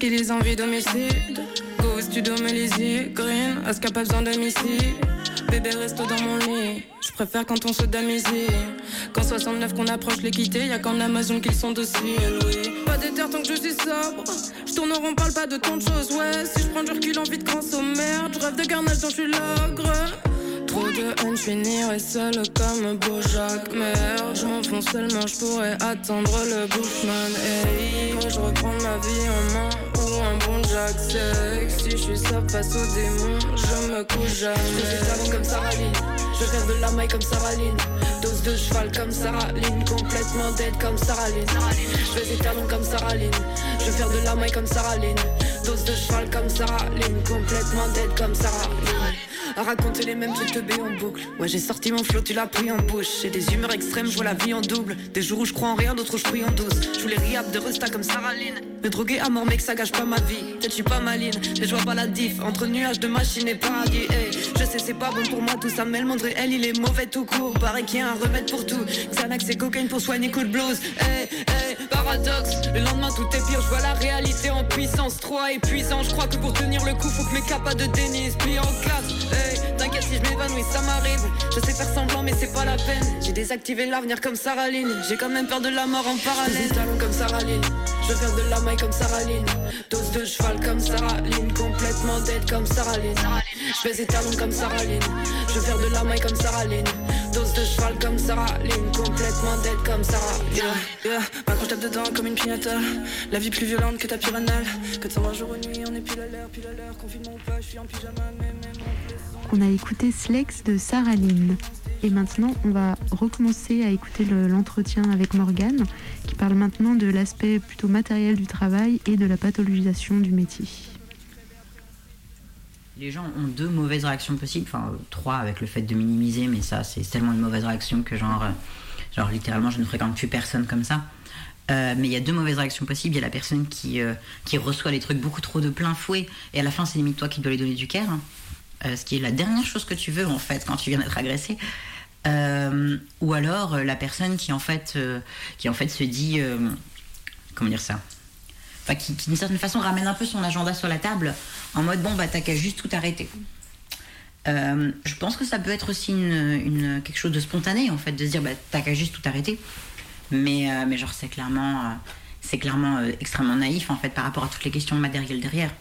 Qui les envie d'homicide. Go au studio, les green. Est-ce qu'il pas besoin d'homicide? Bébé reste dans mon lit. Je préfère quand on se damise. Quand 69 qu'on approche l'équité, y'a qu'en Amazon qu'ils sont dociles, oui. Pas d'éther tant que je suis sobre. Je tourne on parle pas de tant de choses, ouais. Si je prends du recul, envie de grand sommaire. Je rêve de carnage je suis l'ogre. Trop de haine, je seul comme Bojack. Merde, je m'enfonce seulement, je pourrais attendre le Bushman. Hey, je reprends ma vie en main Ou un bon Jack Sex Si je suis seul face aux démons, je me couche jamais. Je comme Sarah je rêve de la maille comme Sarah Dose de cheval comme Sarah Complètement dead comme Sarah Je fais des talons comme Sarah Je vais faire de la maille comme Sarah Dose de cheval comme Sarah Complètement dead comme Sarah à raconter les mêmes trucs de B en boucle. Ouais, j'ai sorti mon flot, tu l'as pris en bouche. J'ai des humeurs extrêmes, je vois la vie en double. Des jours où je crois en rien, d'autres je prie en douce. Je voulais riap de resta comme Sarah Lynn. Me droguer à mort, mec, ça gâche pas ma vie. Peut-être je suis pas maline, mais je vois pas la diff entre nuages de machine et paradis. Je sais, c'est pas bon pour moi, tout ça mêle. Mondré, elle, il est mauvais tout court. Paraît qu'il y a un remède pour tout. Xanax et cocaïne pour soigner coup de blues. Paradoxe. Le lendemain, tout est pire. Je vois la réalité en puissance 3 épuisant. Je crois que pour tenir le coup, faut que mes capas de Denis plient en quatre. Hey, t'inquiète si je m'évanouis, ça m'arrive. Je sais faire semblant, mais c'est pas la peine. J'ai désactivé l'avenir comme Sarah J'ai quand même peur de la mort en parallèle. Comme Je veux faire de la maille comme Sarah Dose de cheval comme Sarah Complètement dead comme Sarah Je fais des talons comme Sarah Je veux faire de la maille comme Sarah Dose de cheval comme Sarah Complètement dead comme Sarah Yeah, yeah. Ma tape dedans comme une pignata. La vie plus violente que ta piranale. Que de savoir jour ou nuit, on est pile à l'heure, pile à l'heure. Confinement ou pas, je suis en pyjama, même, même on a écouté Slex de Sarah Lynn. Et maintenant, on va recommencer à écouter l'entretien avec Morgane, qui parle maintenant de l'aspect plutôt matériel du travail et de la pathologisation du métier. Les gens ont deux mauvaises réactions possibles, enfin trois avec le fait de minimiser, mais ça c'est tellement une mauvaise réaction que genre, genre littéralement je ne fréquente plus personne comme ça. Euh, mais il y a deux mauvaises réactions possibles. Il y a la personne qui, euh, qui reçoit les trucs beaucoup trop de plein fouet et à la fin c'est limite toi qui dois lui donner du care. Hein. Euh, ce qui est la dernière chose que tu veux en fait quand tu viens d'être agressé. Euh, ou alors euh, la personne qui en fait, qui en fait se dit, comment dire ça? Enfin, qui, d'une certaine façon ramène un peu son agenda sur la table en mode bon bah t'as qu'à juste tout arrêter. je pense que ça peut être aussi une, quelque chose de spontané en fait de se dire bah t'as qu'à juste tout arrêter. Mais, mais genre c'est clairement, c'est clairement extrêmement naïf en fait par rapport à toutes les questions matérielles derrière.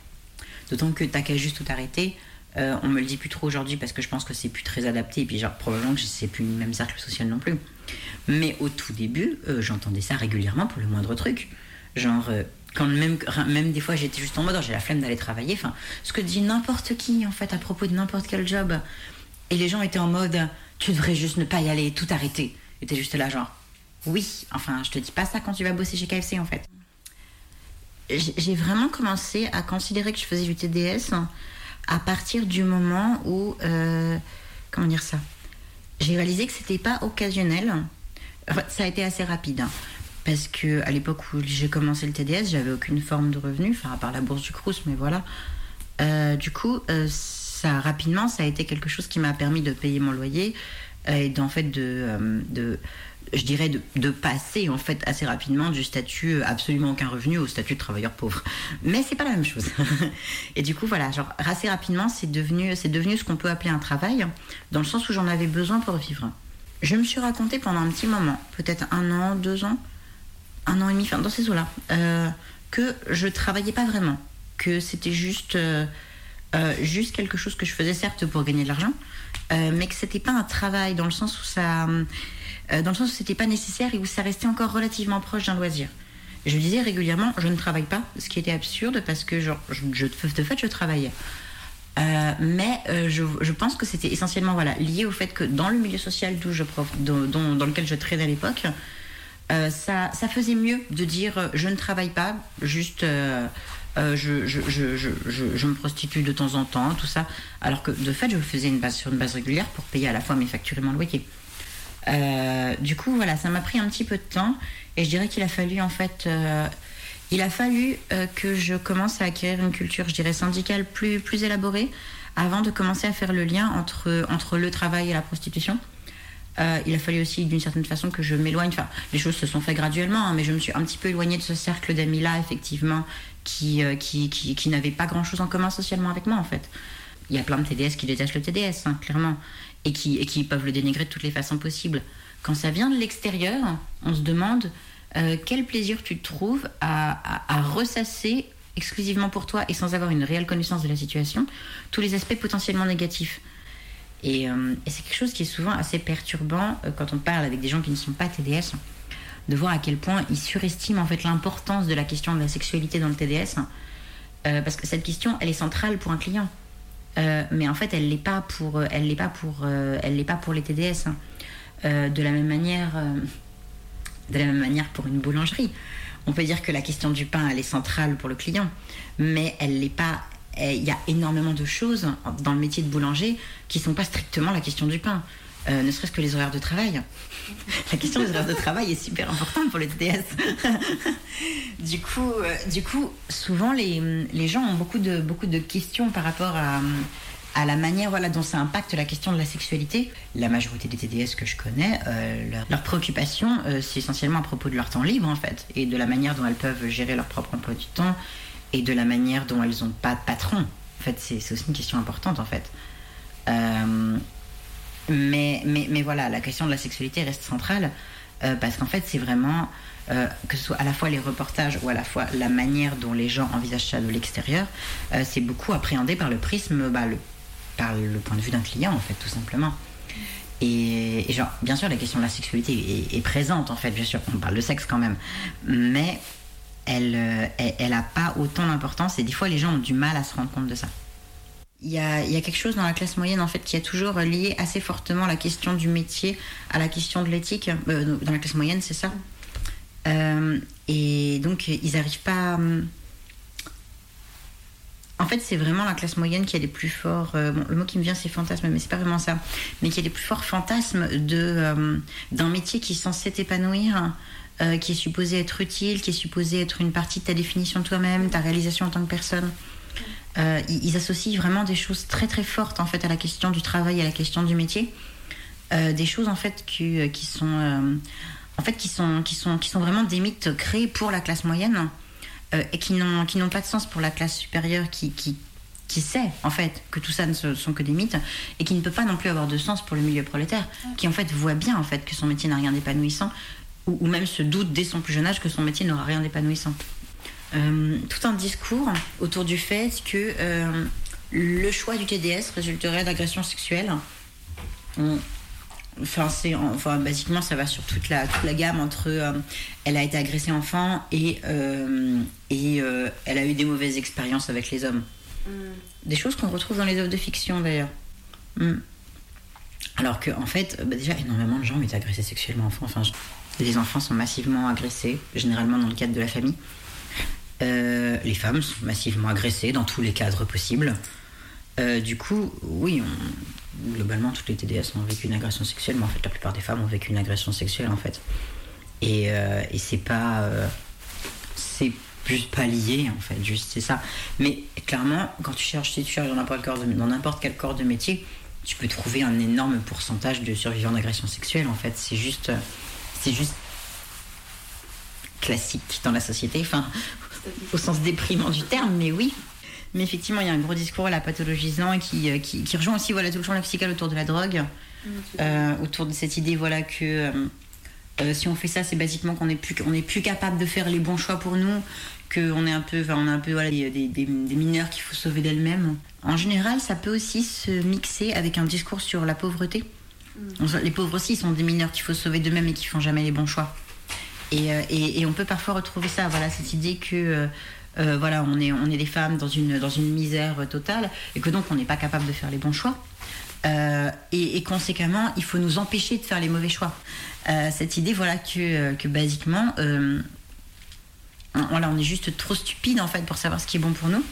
D'autant que t'as qu'à juste tout arrêter. Euh, on me le dit plus trop aujourd'hui parce que je pense que c'est plus très adapté et puis genre probablement que c'est plus le même cercle social non plus. Mais au tout début, euh, j'entendais ça régulièrement pour le moindre truc. Genre, euh, quand même, même des fois j'étais juste en mode, oh, j'ai la flemme d'aller travailler. Enfin, ce que dit n'importe qui en fait à propos de n'importe quel job. Et les gens étaient en mode, tu devrais juste ne pas y aller, tout arrêter. Et juste là, genre, oui, enfin, je te dis pas ça quand tu vas bosser chez KFC en fait. J'ai vraiment commencé à considérer que je faisais du TDS à partir du moment où, euh, comment dire ça, j'ai réalisé que c'était pas occasionnel. Ça a été assez rapide. hein. parce que à l'époque où j'ai commencé le TDS, j'avais aucune forme de revenu, enfin à part la bourse du Crous, mais voilà. Euh, du coup, euh, ça rapidement, ça a été quelque chose qui m'a permis de payer mon loyer et d'en fait de, de je dirais de, passer en fait assez rapidement du statut euh, absolument aucun revenu au statut de travailleur pauvre. Mais c'est pas la même chose. et du coup voilà, genre assez rapidement c'est devenu c'est devenu ce qu'on peut appeler un travail dans le sens où j'en avais besoin pour vivre. Je me suis raconté pendant un petit moment, peut-être un an, deux ans, un an et demi, enfin dans ces eaux-là, euh, que je travaillais pas vraiment, que c'était juste euh, juste quelque chose que je faisais certes pour gagner de l'argent, mais que c'était pas un travail dans le sens où ça, euh, dans le sens où c'était pas nécessaire et où ça restait encore relativement proche d'un loisir. Je disais régulièrement, je ne travaille pas, ce qui était absurde parce que genre, je, de fait, je travaillais. Euh, mais euh, je, pense que c'était essentiellement voilà, lié au fait que dans le milieu social d'où dans lequel je traînais à l'époque, euh, ça, faisait mieux de dire euh, je ne travaille pas, juste euh, euh, je me prostitue de temps en temps, tout ça. Alors que de fait, je le faisais une base, sur une base régulière pour payer à la fois mes factures et mon loyer. Euh, du coup, voilà, ça m'a pris un petit peu de temps et je dirais qu'il a fallu en fait. euh, il a fallu euh, que je commence à acquérir une culture, je dirais, syndicale plus, plus élaborée avant de commencer à faire le lien entre, entre le travail et la prostitution. Il a fallu aussi d'une certaine façon que je m'éloigne. Enfin, les choses se sont faites graduellement, hein, mais je me suis un petit peu éloignée de ce cercle d'amis-là, effectivement, qui, qui, qui, n'avait pas grand-chose en commun socialement avec moi, en fait. Il y a plein de TDS qui détestent le TDS, hein, clairement, et qui, peuvent le dénigrer de toutes les façons possibles. Quand ça vient de l'extérieur, on se demande euh, quel plaisir tu trouves à, ressasser exclusivement pour toi et sans avoir une réelle connaissance de la situation tous les aspects potentiellement négatifs. Et, euh, c'est quelque chose qui est souvent assez perturbant euh, quand on parle avec des gens qui ne sont pas TDS, de voir à quel point ils surestiment en fait l'importance de la question de la sexualité dans le TDS, parce que cette question, elle est centrale pour un client. Euh, mais en fait, elle l'est pas pour, euh, elle l'est pas pour, euh, elle l'est pas pour les TDS. hein. De la même manière, de la même manière pour une boulangerie. On peut dire que la question du pain, elle est centrale pour le client, mais elle l'est pas. eh, Il y a énormément de choses dans le métier de boulanger qui sont pas strictement la question du pain. Euh, ne serait-ce que les horaires de travail. La question des horaires de travail est super importante pour les TDS. du, coup, euh, du coup, souvent les, les gens ont beaucoup de, beaucoup de questions par rapport à, à la manière voilà, dont ça impacte la question de la sexualité. La majorité des TDS que je connais, euh, leur, leur préoccupation, c'est essentiellement à propos de leur temps libre en fait, et de la manière dont elles peuvent gérer leur propre emploi du temps, et de la manière dont elles n'ont pas de patron. En fait, c'est aussi une question importante en fait. Mais, voilà, la question de la sexualité reste centrale euh, parce qu'en fait, c'est vraiment euh, que ce soit à la fois les reportages ou à la fois la manière dont les gens envisagent ça de l'extérieur, euh, c'est beaucoup appréhendé par le prisme, bah, par le point de vue d'un client en fait, tout simplement. Et, genre, bien sûr, la question de la sexualité est, présente en fait, bien sûr, on parle de sexe quand même, mais elle, euh, elle, elle a pas autant d'importance et des fois les gens ont du mal à se rendre compte de ça. Il y, a, quelque chose dans la classe moyenne en fait qui a toujours lié assez fortement la question du métier à la question de l'éthique. Euh, dans la classe moyenne, c'est ça. Euh, et donc ils n'arrivent pas. hum, En fait, c'est vraiment la classe moyenne qui a les plus forts. euh, le mot qui me vient, c'est fantasme, mais c'est pas vraiment ça. Mais qui a les plus forts fantasmes euh, d'un métier qui est censé t'épanouir, qui est supposé être utile, qui est supposé être une partie de ta définition de toi-même, ta réalisation en tant que personne. Euh, ils, ils associent vraiment des choses très très fortes en fait à la question du travail, à la question du métier, Euh, des choses en fait qui, euh, qui sont euh, en fait qui sont qui sont qui sont vraiment des mythes créés pour la classe moyenne et qui n'ont qui n'ont pas de sens pour la classe supérieure qui, qui qui sait en fait que tout ça ne sont que des mythes et qui ne peut pas non plus avoir de sens pour le milieu prolétaire qui en fait voit bien en fait que son métier n'a rien d'épanouissant ou, ou même se doute dès son plus jeune âge que son métier n'aura rien d'épanouissant. Euh, tout un discours autour du fait que euh, le choix du TDS résulterait d'agressions sexuelles. On- Enfin, c'est, enfin, basiquement, ça va sur toute la, toute la gamme entre euh, elle a été agressée enfant et, et elle a eu des mauvaises expériences avec les hommes. Des choses qu'on retrouve dans les œuvres de fiction d'ailleurs. Mm. Alors que, en fait, bah, déjà, énormément de gens ont été agressés sexuellement enfant. Enfin, je- les enfants sont massivement agressés, généralement dans le cadre de la famille. Euh, les femmes sont massivement agressées dans tous les cadres possibles. Euh, du coup, oui, globalement, toutes les TDS ont vécu une agression sexuelle, mais en fait, la plupart des femmes ont vécu une agression sexuelle, en fait. Et, euh, c'est pas. c'est juste pas lié, en fait, juste c'est ça. Mais clairement, quand tu cherches, si tu cherches dans n'importe quel, quel corps de métier, tu peux trouver un énorme pourcentage de survivants d'agression sexuelle, en fait. C'est juste. C'est juste classique dans la société, enfin, au sens déprimant du terme, mais oui. Mais effectivement, il y a un gros discours là pathologisant et qui, euh, qui, qui rejoint aussi voilà, tout le champ lexical autour de la drogue, euh, autour de cette idée voilà, que euh, si on fait ça, c'est basiquement qu'on n'est plus, on plus capable de faire les bons choix pour nous, qu'on est un peu, enfin, on est un peu voilà, des, des- des- des mineurs qu'il faut sauver d'elles-mêmes. En général, ça peut aussi se mixer avec un discours sur la pauvreté. Les pauvres aussi sont des mineurs qu'il faut sauver d'eux-mêmes et qui font jamais les bons choix. Et, euh, et- on peut parfois retrouver ça, voilà, cette idée que euh, euh, voilà, on est, on est des femmes dans une, dans une misère totale et que donc on n'est pas capable de faire les bons choix. Et, conséquemment, il faut nous empêcher de faire les mauvais choix. Cette idée, voilà, que, que basiquement, on- voilà, on est juste trop stupide en fait pour savoir ce qui est bon pour nous.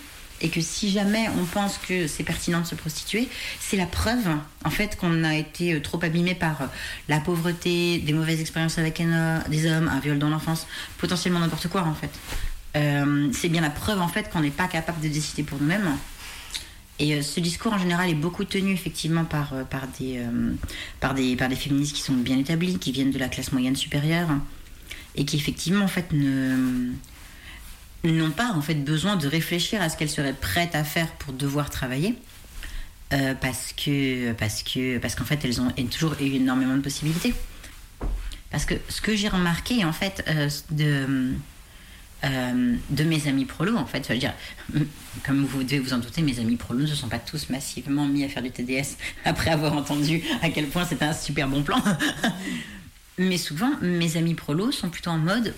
Et que si jamais on pense que c'est pertinent de se prostituer, c'est la preuve en fait qu'on a été euh, trop abîmé par euh, la pauvreté, des mauvaises expériences avec euh, des hommes, un viol dans l'enfance, potentiellement n'importe quoi en fait. C'est bien la preuve en fait qu'on n'est pas capable de décider pour nous-mêmes. Et ce discours en général est beaucoup tenu effectivement par, par, des, par, des, par des féministes qui sont bien établies, qui viennent de la classe moyenne supérieure et qui effectivement en fait ne n'ont pas en fait besoin de réfléchir à ce qu'elles seraient prêtes à faire pour devoir travailler euh, parce que parce que parce qu'en fait elles ont toujours eu énormément de possibilités. Parce que ce que j'ai remarqué en fait euh, de euh, de mes amis prolos en fait je veux dire comme vous devez vous en douter mes amis prolos ne se sont pas tous massivement mis à faire du TDS après avoir entendu à quel point c'était un super bon plan. Mais souvent mes amis prolos sont plutôt en mode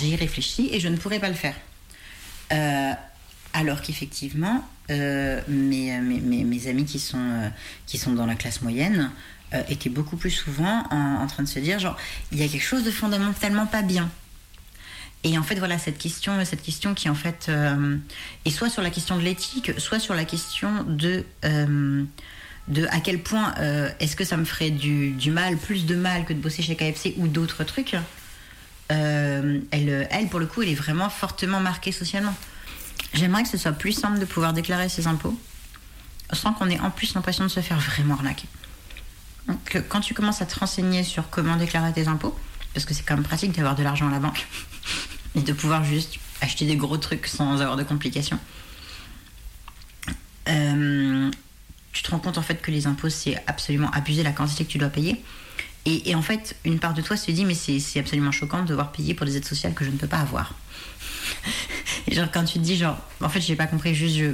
j'ai réfléchi et je ne pourrais pas le faire. Euh, alors qu'effectivement, euh, mes, mes, mes- amis qui sont, euh, qui sont dans la classe moyenne étaient beaucoup plus souvent en, en train de se dire genre, il y a quelque chose de fondamentalement pas bien. Et en fait, voilà, cette question, cette question qui en fait est soit sur la question de l'éthique, soit sur la question de, de à quel point est-ce que ça me ferait du, du mal, plus de mal que de bosser chez KFC ou d'autres trucs. Euh, elle, pour le coup, elle est vraiment fortement marquée socialement. J'aimerais que ce soit plus simple de pouvoir déclarer ses impôts sans qu'on ait en plus l'impression de se faire vraiment arnaquer. Donc, euh, quand tu commences à te renseigner sur comment déclarer tes impôts, parce que c'est quand même pratique d'avoir de l'argent à la banque et de pouvoir juste acheter des gros trucs sans avoir de complications, euh, tu te rends compte en fait que les impôts, c'est absolument abuser la quantité que tu dois payer. Et, et en fait, une part de toi se dit, mais c'est absolument choquant de devoir payer pour des aides sociales que je ne peux pas avoir. Et genre, quand tu te dis, genre, en fait, j'ai pas compris, juste je,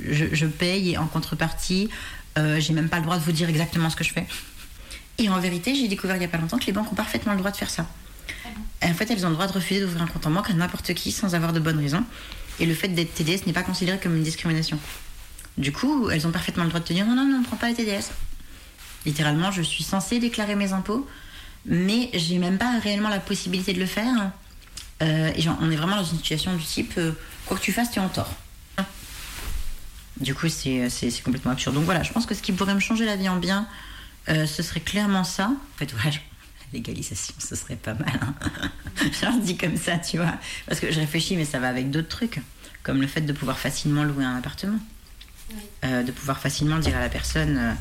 je, je paye et en contrepartie, euh, j'ai même pas le droit de vous dire exactement ce que je fais. Et en vérité, j'ai découvert il y a pas longtemps que les banques ont parfaitement le droit de faire ça. Et en fait, elles ont le droit de refuser d'ouvrir un compte en banque à n'importe qui sans avoir de bonnes raisons. Et le fait d'être TDS n'est pas considéré comme une discrimination. Du coup, elles ont parfaitement le droit de te dire non, non, non, on ne prend pas les TDS. Littéralement, je suis censée déclarer mes impôts, mais j'ai même pas réellement la possibilité de le faire. Euh, et genre, on est vraiment dans une situation du type euh, quoi que tu fasses, tu es en tort. Du coup, c'est complètement absurde. Donc voilà, je pense que ce qui pourrait me changer la vie en bien, euh, ce serait clairement ça. En fait, voilà, je- la légalisation, ce serait pas mal. hein. Dis comme ça, tu vois. Parce que je réfléchis, mais ça va avec d'autres trucs, comme le fait de pouvoir facilement louer un appartement. De pouvoir facilement dire à la personne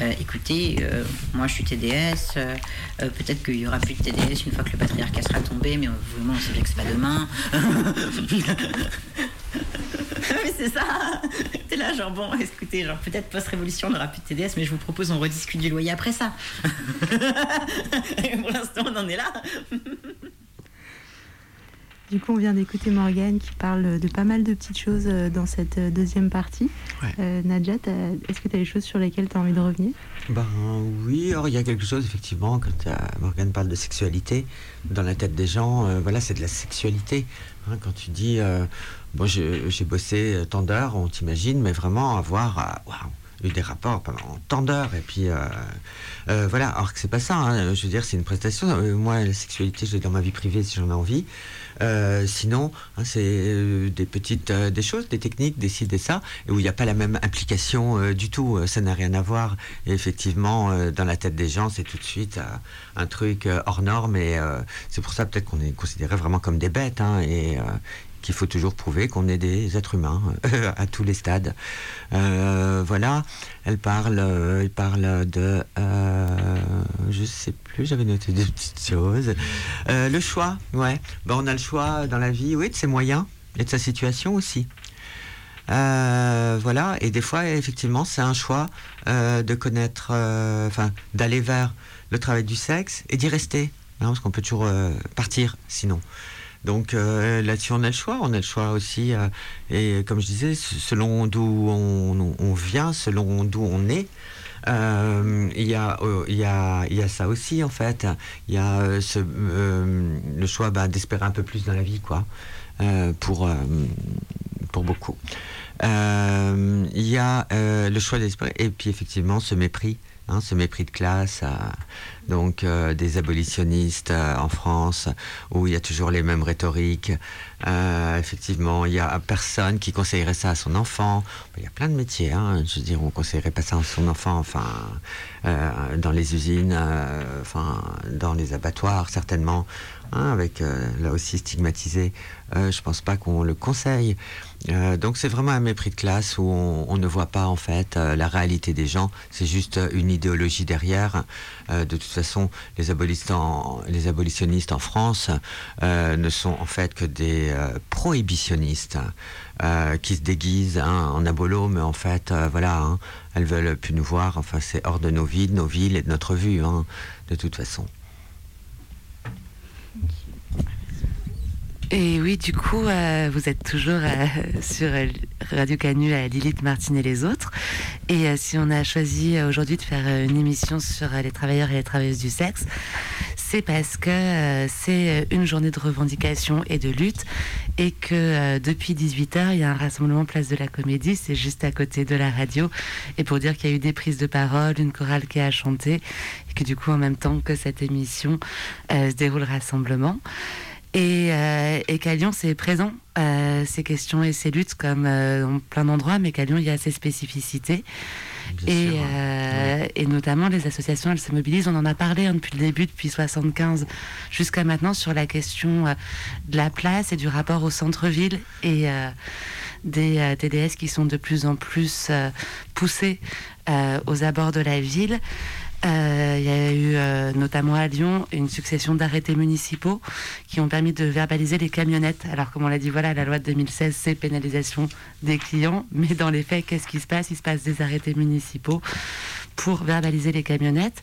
euh, écoutez, euh, moi je suis TDS, euh, peut-être qu'il y aura plus de TDS une fois que le patriarcat sera tombé, mais et moi on sait bien que c'est pas demain. mais c'est ça T'es là, genre bon, écoutez, genre peut-être post-révolution on n'aura plus de TDS, mais je vous propose on rediscute du loyer après ça. Et pour l'instant on en est là. Du coup, on vient d'écouter Morgane qui parle de pas mal de petites choses euh, dans cette euh, deuxième partie. Euh, Nadja, est-ce que tu as des choses sur lesquelles tu as envie de revenir? Ben oui, alors il y a quelque chose, effectivement, quand Morgane parle de sexualité, dans la tête des gens, voilà, c'est de la sexualité. Hein, quand tu dis, bon, j'ai bossé tant d'heures, on t'imagine, mais vraiment avoir, eu des rapports pendant tant d'heures, et puis voilà, alors que c'est pas ça, hein. je veux dire, c'est une prestation. moi, la sexualité, je l'ai dans ma vie privée si j'en ai envie. Euh, sinon, hein, c'est euh, des petites euh, des choses, des techniques, des ci, des ça, et où il n'y a pas la même implication du tout. Ça n'a rien à voir. Effectivement, dans la tête des gens, c'est tout de suite un truc hors norme. Et c'est pour ça peut-être qu'on est considéré vraiment comme des bêtes. Hein, et qu'il faut toujours prouver qu'on est des êtres humains à tous les stades. voilà, elle parle, elle parle de, je sais plus, j'avais noté des petites choses. le choix, ouais. On a le choix dans la vie, oui, de ses moyens et de sa situation aussi. voilà, et des fois, effectivement, c'est un choix de connaître, enfin, d'aller vers le travail du sexe et d'y rester, hein, parce qu'on peut toujours partir sinon. Donc euh, là-dessus, on a le choix. On a le choix aussi. Euh, et comme je disais, selon d'où on, vient, selon d'où on est, euh, il y, a, y, a, y, a, ça aussi, en fait. Il y a le choix bah, d'espérer un peu plus dans la vie, quoi, pour, pour beaucoup. Il y a le choix d'espérer. Et puis, effectivement, ce mépris. Hein, ce mépris de classe donc euh, des abolitionnistes euh, en France, où il y a toujours les mêmes rhétoriques. Euh, effectivement, il y a personne qui conseillerait ça à son enfant. Il y a plein de métiers, hein. je veux dire, on conseillerait pas ça à son enfant, enfin, dans les usines, enfin, dans les abattoirs, certainement, hein, avec là aussi stigmatisé. je pense pas qu'on le conseille. Euh, donc c'est vraiment un mépris de classe où on, ne voit pas en fait euh, la réalité des gens. C'est juste une idéologie derrière. Euh, de toute façon, les, abolitionnistes en France ne sont en fait que des prohibitionnistes qui se déguisent hein, en abolo, mais en fait, voilà, hein, elles veulent plus nous voir. Enfin, c'est hors de nos vies, de nos villes et de notre vue, hein, de toute façon. Et oui, du coup, euh, vous êtes toujours euh, sur Radio Canu à Lilith Martin et les autres. Et euh, si on a choisi aujourd'hui de faire une émission sur les travailleurs et les travailleuses du sexe, c'est parce que c'est une journée de revendication et de lutte et que depuis 18h, il y a un rassemblement place de la Comédie, c'est juste à côté de la radio. Et pour dire qu'il y a eu des prises de parole, une chorale qui a chanté, et que du coup, en même temps que cette émission, se déroule le rassemblement. Et, euh, et qu'à Lyon, c'est présent, euh, ces questions et ces luttes, comme euh, dans plein d'endroits, mais qu'à Lyon, il y a ces spécificités. Et, et, notamment, les associations, elles se mobilisent. On en a parlé hein, depuis le début, depuis 75 jusqu'à maintenant, sur la question de la place et du rapport au centre-ville et des TDS qui sont de plus en plus poussés aux abords de la ville. Euh, il y a eu euh, notamment à Lyon une succession d'arrêtés municipaux qui ont permis de verbaliser les camionnettes. Alors comme on l'a dit, voilà, la loi de 2016, c'est pénalisation des clients, mais dans les faits, qu'est-ce qui se passe? Il se passe des arrêtés municipaux pour verbaliser les camionnettes.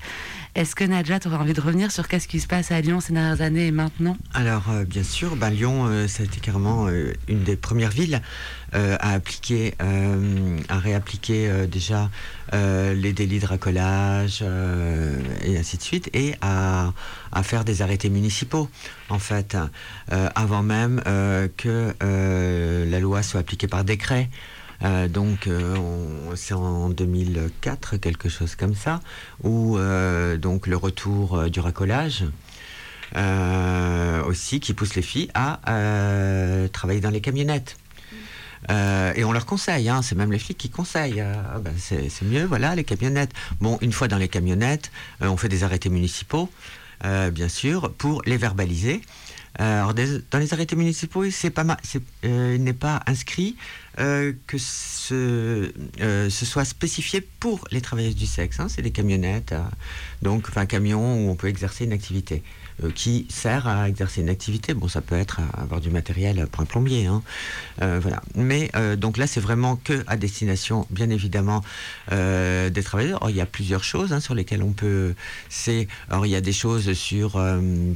Est-ce que Nadja, tu aurais envie de revenir sur qu'est-ce qui se passe à Lyon ces dernières années et maintenant? Alors, euh, bien sûr, bah, Lyon, ça a été carrément une des premières villes à appliquer, à réappliquer déjà les délits de racolage et ainsi de suite, et à, faire des arrêtés municipaux, en fait, avant même que la loi soit appliquée par décret. Euh, donc euh, c'est en 2004, quelque chose comme ça, où euh, donc le retour du racolage. aussi qui pousse les filles à travailler dans les camionnettes. Et on leur conseille, hein, c'est même les filles qui conseillent. Ah ben, c'est mieux, voilà, les camionnettes. Bon, une fois dans les camionnettes, on fait des arrêtés municipaux, bien sûr, pour les verbaliser. dans les arrêtés municipaux, il n'est pas inscrit euh, que ce, euh, soit spécifié pour les travailleuses du sexe. Hein, c'est des camionnettes, euh, donc enfin un camion où on peut exercer une activité. Euh, qui sert à exercer une activité. Bon, ça peut être avoir du matériel pour un plombier, hein. voilà. Mais donc là, c'est vraiment que à destination, bien évidemment, des travailleurs. il y a plusieurs choses hein, sur lesquelles on peut. C'est, alors il y a des choses sur,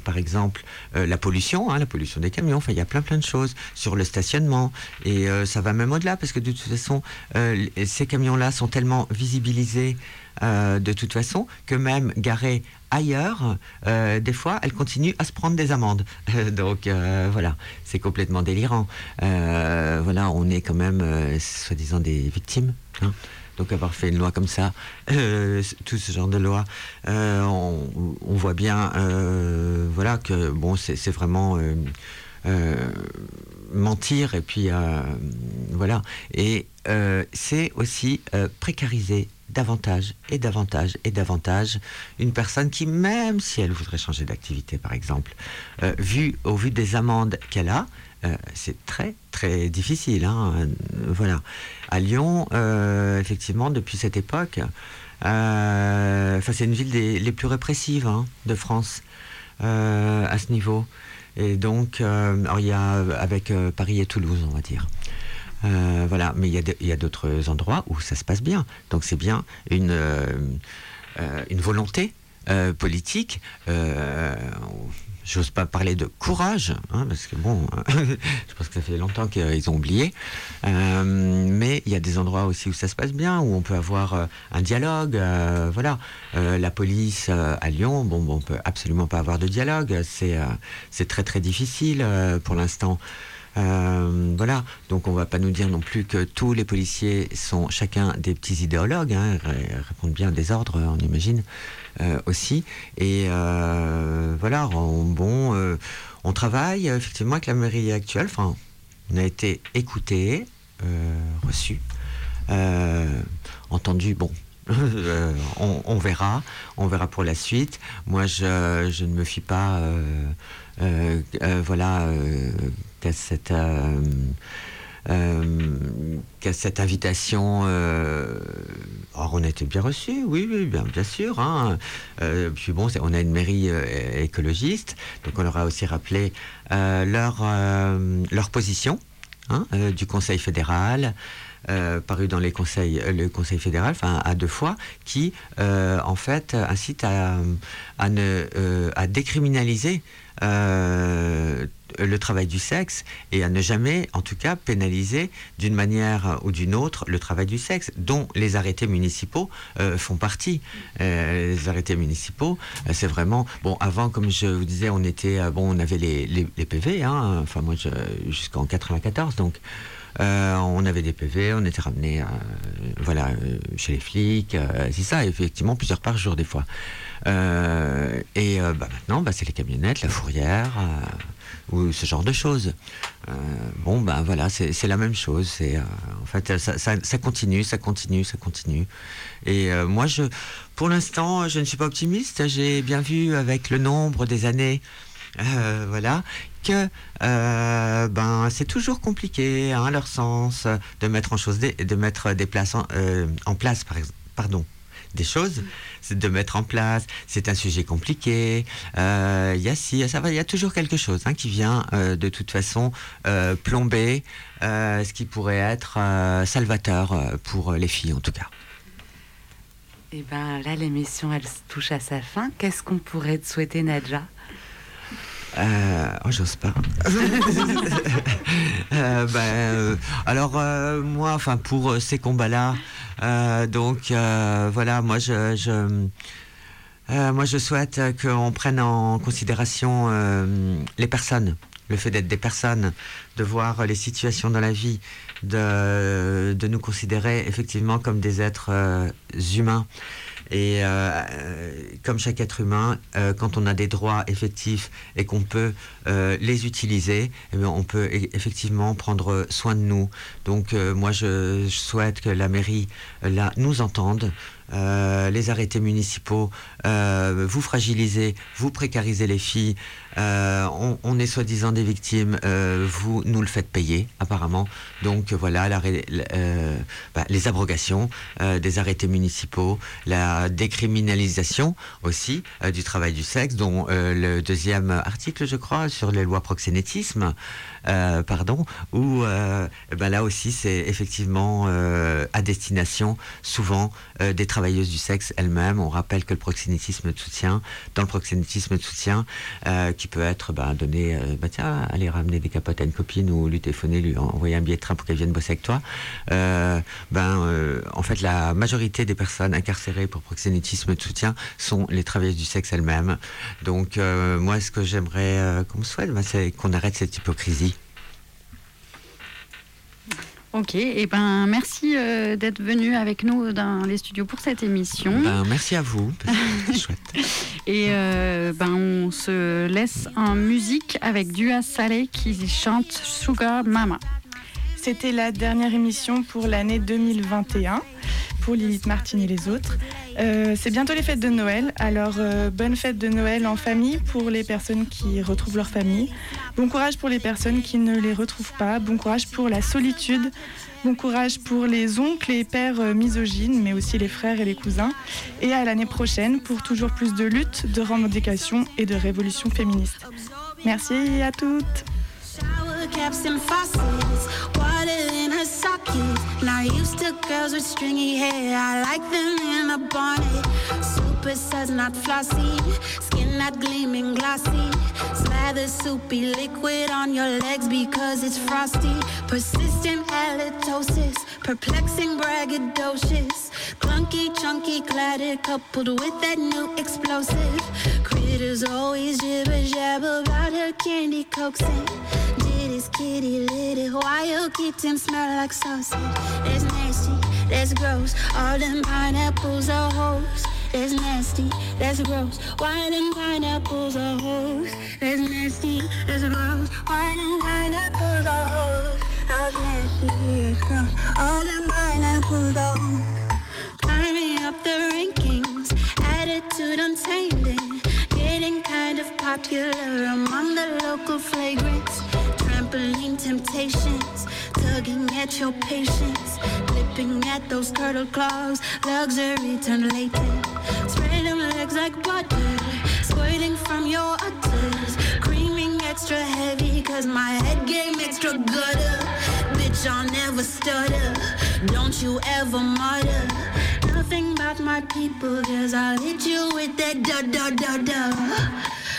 par exemple, la pollution, hein, la pollution des camions. Enfin, il y a plein plein de choses sur le stationnement et ça va même au-delà parce que de toute façon, ces camions-là sont tellement visibilisés euh, de toute façon, que même garée ailleurs, euh, des fois, elle continue à se prendre des amendes. Donc euh, voilà, c'est complètement délirant. voilà, on est quand même, soi-disant, des victimes. Hein. Donc avoir fait une loi comme ça, tout ce genre de loi, on, voit bien, voilà que bon, c'est vraiment mentir et puis voilà. Et c'est aussi précariser davantage et davantage et davantage une personne qui, même si elle voudrait changer d'activité, par exemple, euh, vu, au vu des amendes qu'elle a, euh, c'est très très difficile. Hein, euh, voilà. À Lyon, effectivement, depuis cette époque, c'est une ville des, les plus répressives hein, de France à ce niveau. Et donc, il y a avec Paris et Toulouse, on va dire. Euh, voilà, mais il y a d'autres endroits où ça se passe bien. Donc c'est bien une, euh, euh, une volonté politique. J'ose pas parler de courage, hein, parce que bon, je pense que ça fait longtemps qu'ils ont oublié. mais il y a des endroits aussi où ça se passe bien, où on peut avoir un dialogue. voilà, la police à Lyon, bon, bon, on peut absolument pas avoir de dialogue. C'est c'est très très difficile pour l'instant. Euh, voilà, donc on va pas nous dire non plus que tous les policiers sont chacun des petits idéologues, hein, répondent bien à des ordres, on imagine euh, aussi. Et euh, voilà, on, bon, on travaille effectivement avec la mairie actuelle. Enfin, on a été écouté, reçu, entendu. Bon, on, verra, on verra pour la suite. Moi, je, je ne me fie pas, voilà, qu'à cette, euh, euh, cette invitation. Euh, or, on a été bien reçus, oui, oui, bien, bien sûr. Hein. puis bon, on a une mairie écologiste, donc on leur a aussi rappelé leur, leur position hein, du Conseil fédéral. Paru dans les conseils, le Conseil fédéral, enfin à deux fois, qui en fait incite à, à, décriminaliser le travail du sexe et à ne jamais, en tout cas, pénaliser d'une manière ou d'une autre le travail du sexe, dont les arrêtés municipaux euh, font partie. Euh, les arrêtés municipaux, euh, c'est vraiment bon. Avant, comme je vous disais, on était bon, on avait les, les, PV, hein, enfin moi jusqu'en 94, donc. On avait des PV, on était ramené voilà, chez les flics, c'est ça, effectivement, plusieurs par jour des fois. et bah, maintenant, bah, c'est les camionnettes, la fourrière, ou ce genre de choses. Euh, bon, ben voilà, c'est la même chose. Euh, en fait, ça, continue, ça continue, ça continue. Et euh, moi, je, pour l'instant, je ne suis pas optimiste. J'ai bien vu avec le nombre des années, voilà, que ben c'est toujours compliqué, à hein, leur sens, de mettre en chose, des, de mettre des places en, en place. Pardon, des choses, de mettre en place. C'est un sujet compliqué. Euh, il y a si, il y a toujours quelque chose hein, qui vient euh, de toute façon euh, plomber ce qui pourrait être salvateur pour les filles en tout cas. Et eh ben là, l'émission, elle touche à sa fin. Qu'est-ce qu'on pourrait te souhaiter, Nadja? Oh, j'ose pas. ben, alors moi, enfin pour ces combats-là, euh, donc euh, voilà, moi je, je euh, moi je souhaite qu'on prenne en considération les personnes, le fait d'être des personnes, de voir les situations dans la vie, de, de nous considérer effectivement comme des êtres humains. Et euh, comme chaque être humain, euh, quand on a des droits effectifs et qu'on peut euh, les utiliser, eh on peut e-, effectivement prendre soin de nous. Donc moi, je, souhaite que la mairie nous entende, les arrêtés municipaux, vous fragilisez, vous précarisez les filles, on, est soi-disant des victimes, vous nous le faites payer, apparemment. Donc voilà, bah, les abrogations des arrêtés municipaux, la décriminalisation aussi du travail du sexe, dont le deuxième article, je crois, sur les lois proxénétisme. Euh, pardon, où euh, ben là aussi c'est effectivement euh, à destination souvent des travailleuses du sexe elles-mêmes. On rappelle que le proxénétisme de soutien, dans le proxénétisme de soutien, qui peut être ben, donné, ben, tiens, aller ramener des capotes à une copine ou lui téléphoner, lui envoyer un billet de train pour qu'elle vienne bosser avec toi. ben, en fait, la majorité des personnes incarcérées pour proxénétisme de soutien sont les travailleuses du sexe elles-mêmes. Donc, moi, ce que j'aimerais qu'on me souhaite, ben, c'est qu'on arrête cette hypocrisie. Ok, et eh ben merci euh, d'être venu avec nous dans les studios pour cette émission. Ben, merci à vous, chouette. Et euh, ben on se laisse en musique avec Dua Saleh qui chante Sugar Mama. C'était la dernière émission pour l'année 2021 pour Lilith Martin et les autres. Euh, c'est bientôt les fêtes de Noël, alors euh, bonne fête de Noël en famille pour les personnes qui retrouvent leur famille. Bon courage pour les personnes qui ne les retrouvent pas. Bon courage pour la solitude. Bon courage pour les oncles et pères euh, misogynes, mais aussi les frères et les cousins. Et à l'année prochaine pour toujours plus de lutte, de revendication et de révolution féministe. Merci à toutes. Faucets, in her sockets. Not used to girls with stringy hair. I like them in a bonnet. Super suds, not flossy. Skin not gleaming glossy. Slather soupy liquid on your legs because it's frosty. Persistent halitosis, perplexing braggadocious. Clunky, chunky, cladded, coupled with that new explosive. Critters always jibber jabber about her candy coaxing this kitty little wild kitten smell like sausage. That's nasty, that's gross. All them pineapples are hoes. That's nasty, that's gross. Why them pineapples are hoes? That's nasty, that's gross. Why them pineapples are hoes? That's nasty, that's gross. All them pineapples are hoes. Climbing up the rankings, attitude untamed, getting kind of popular among the local flagrants trampoline temptations, tugging at your patience, clipping at those turtle claws, luxury turned latent. Spread them legs like butter, squirting from your udders, creaming extra heavy, cause my head game extra gutter. Bitch, I'll never stutter, don't you ever mutter. Nothing about my people, cause I'll hit you with that da da da da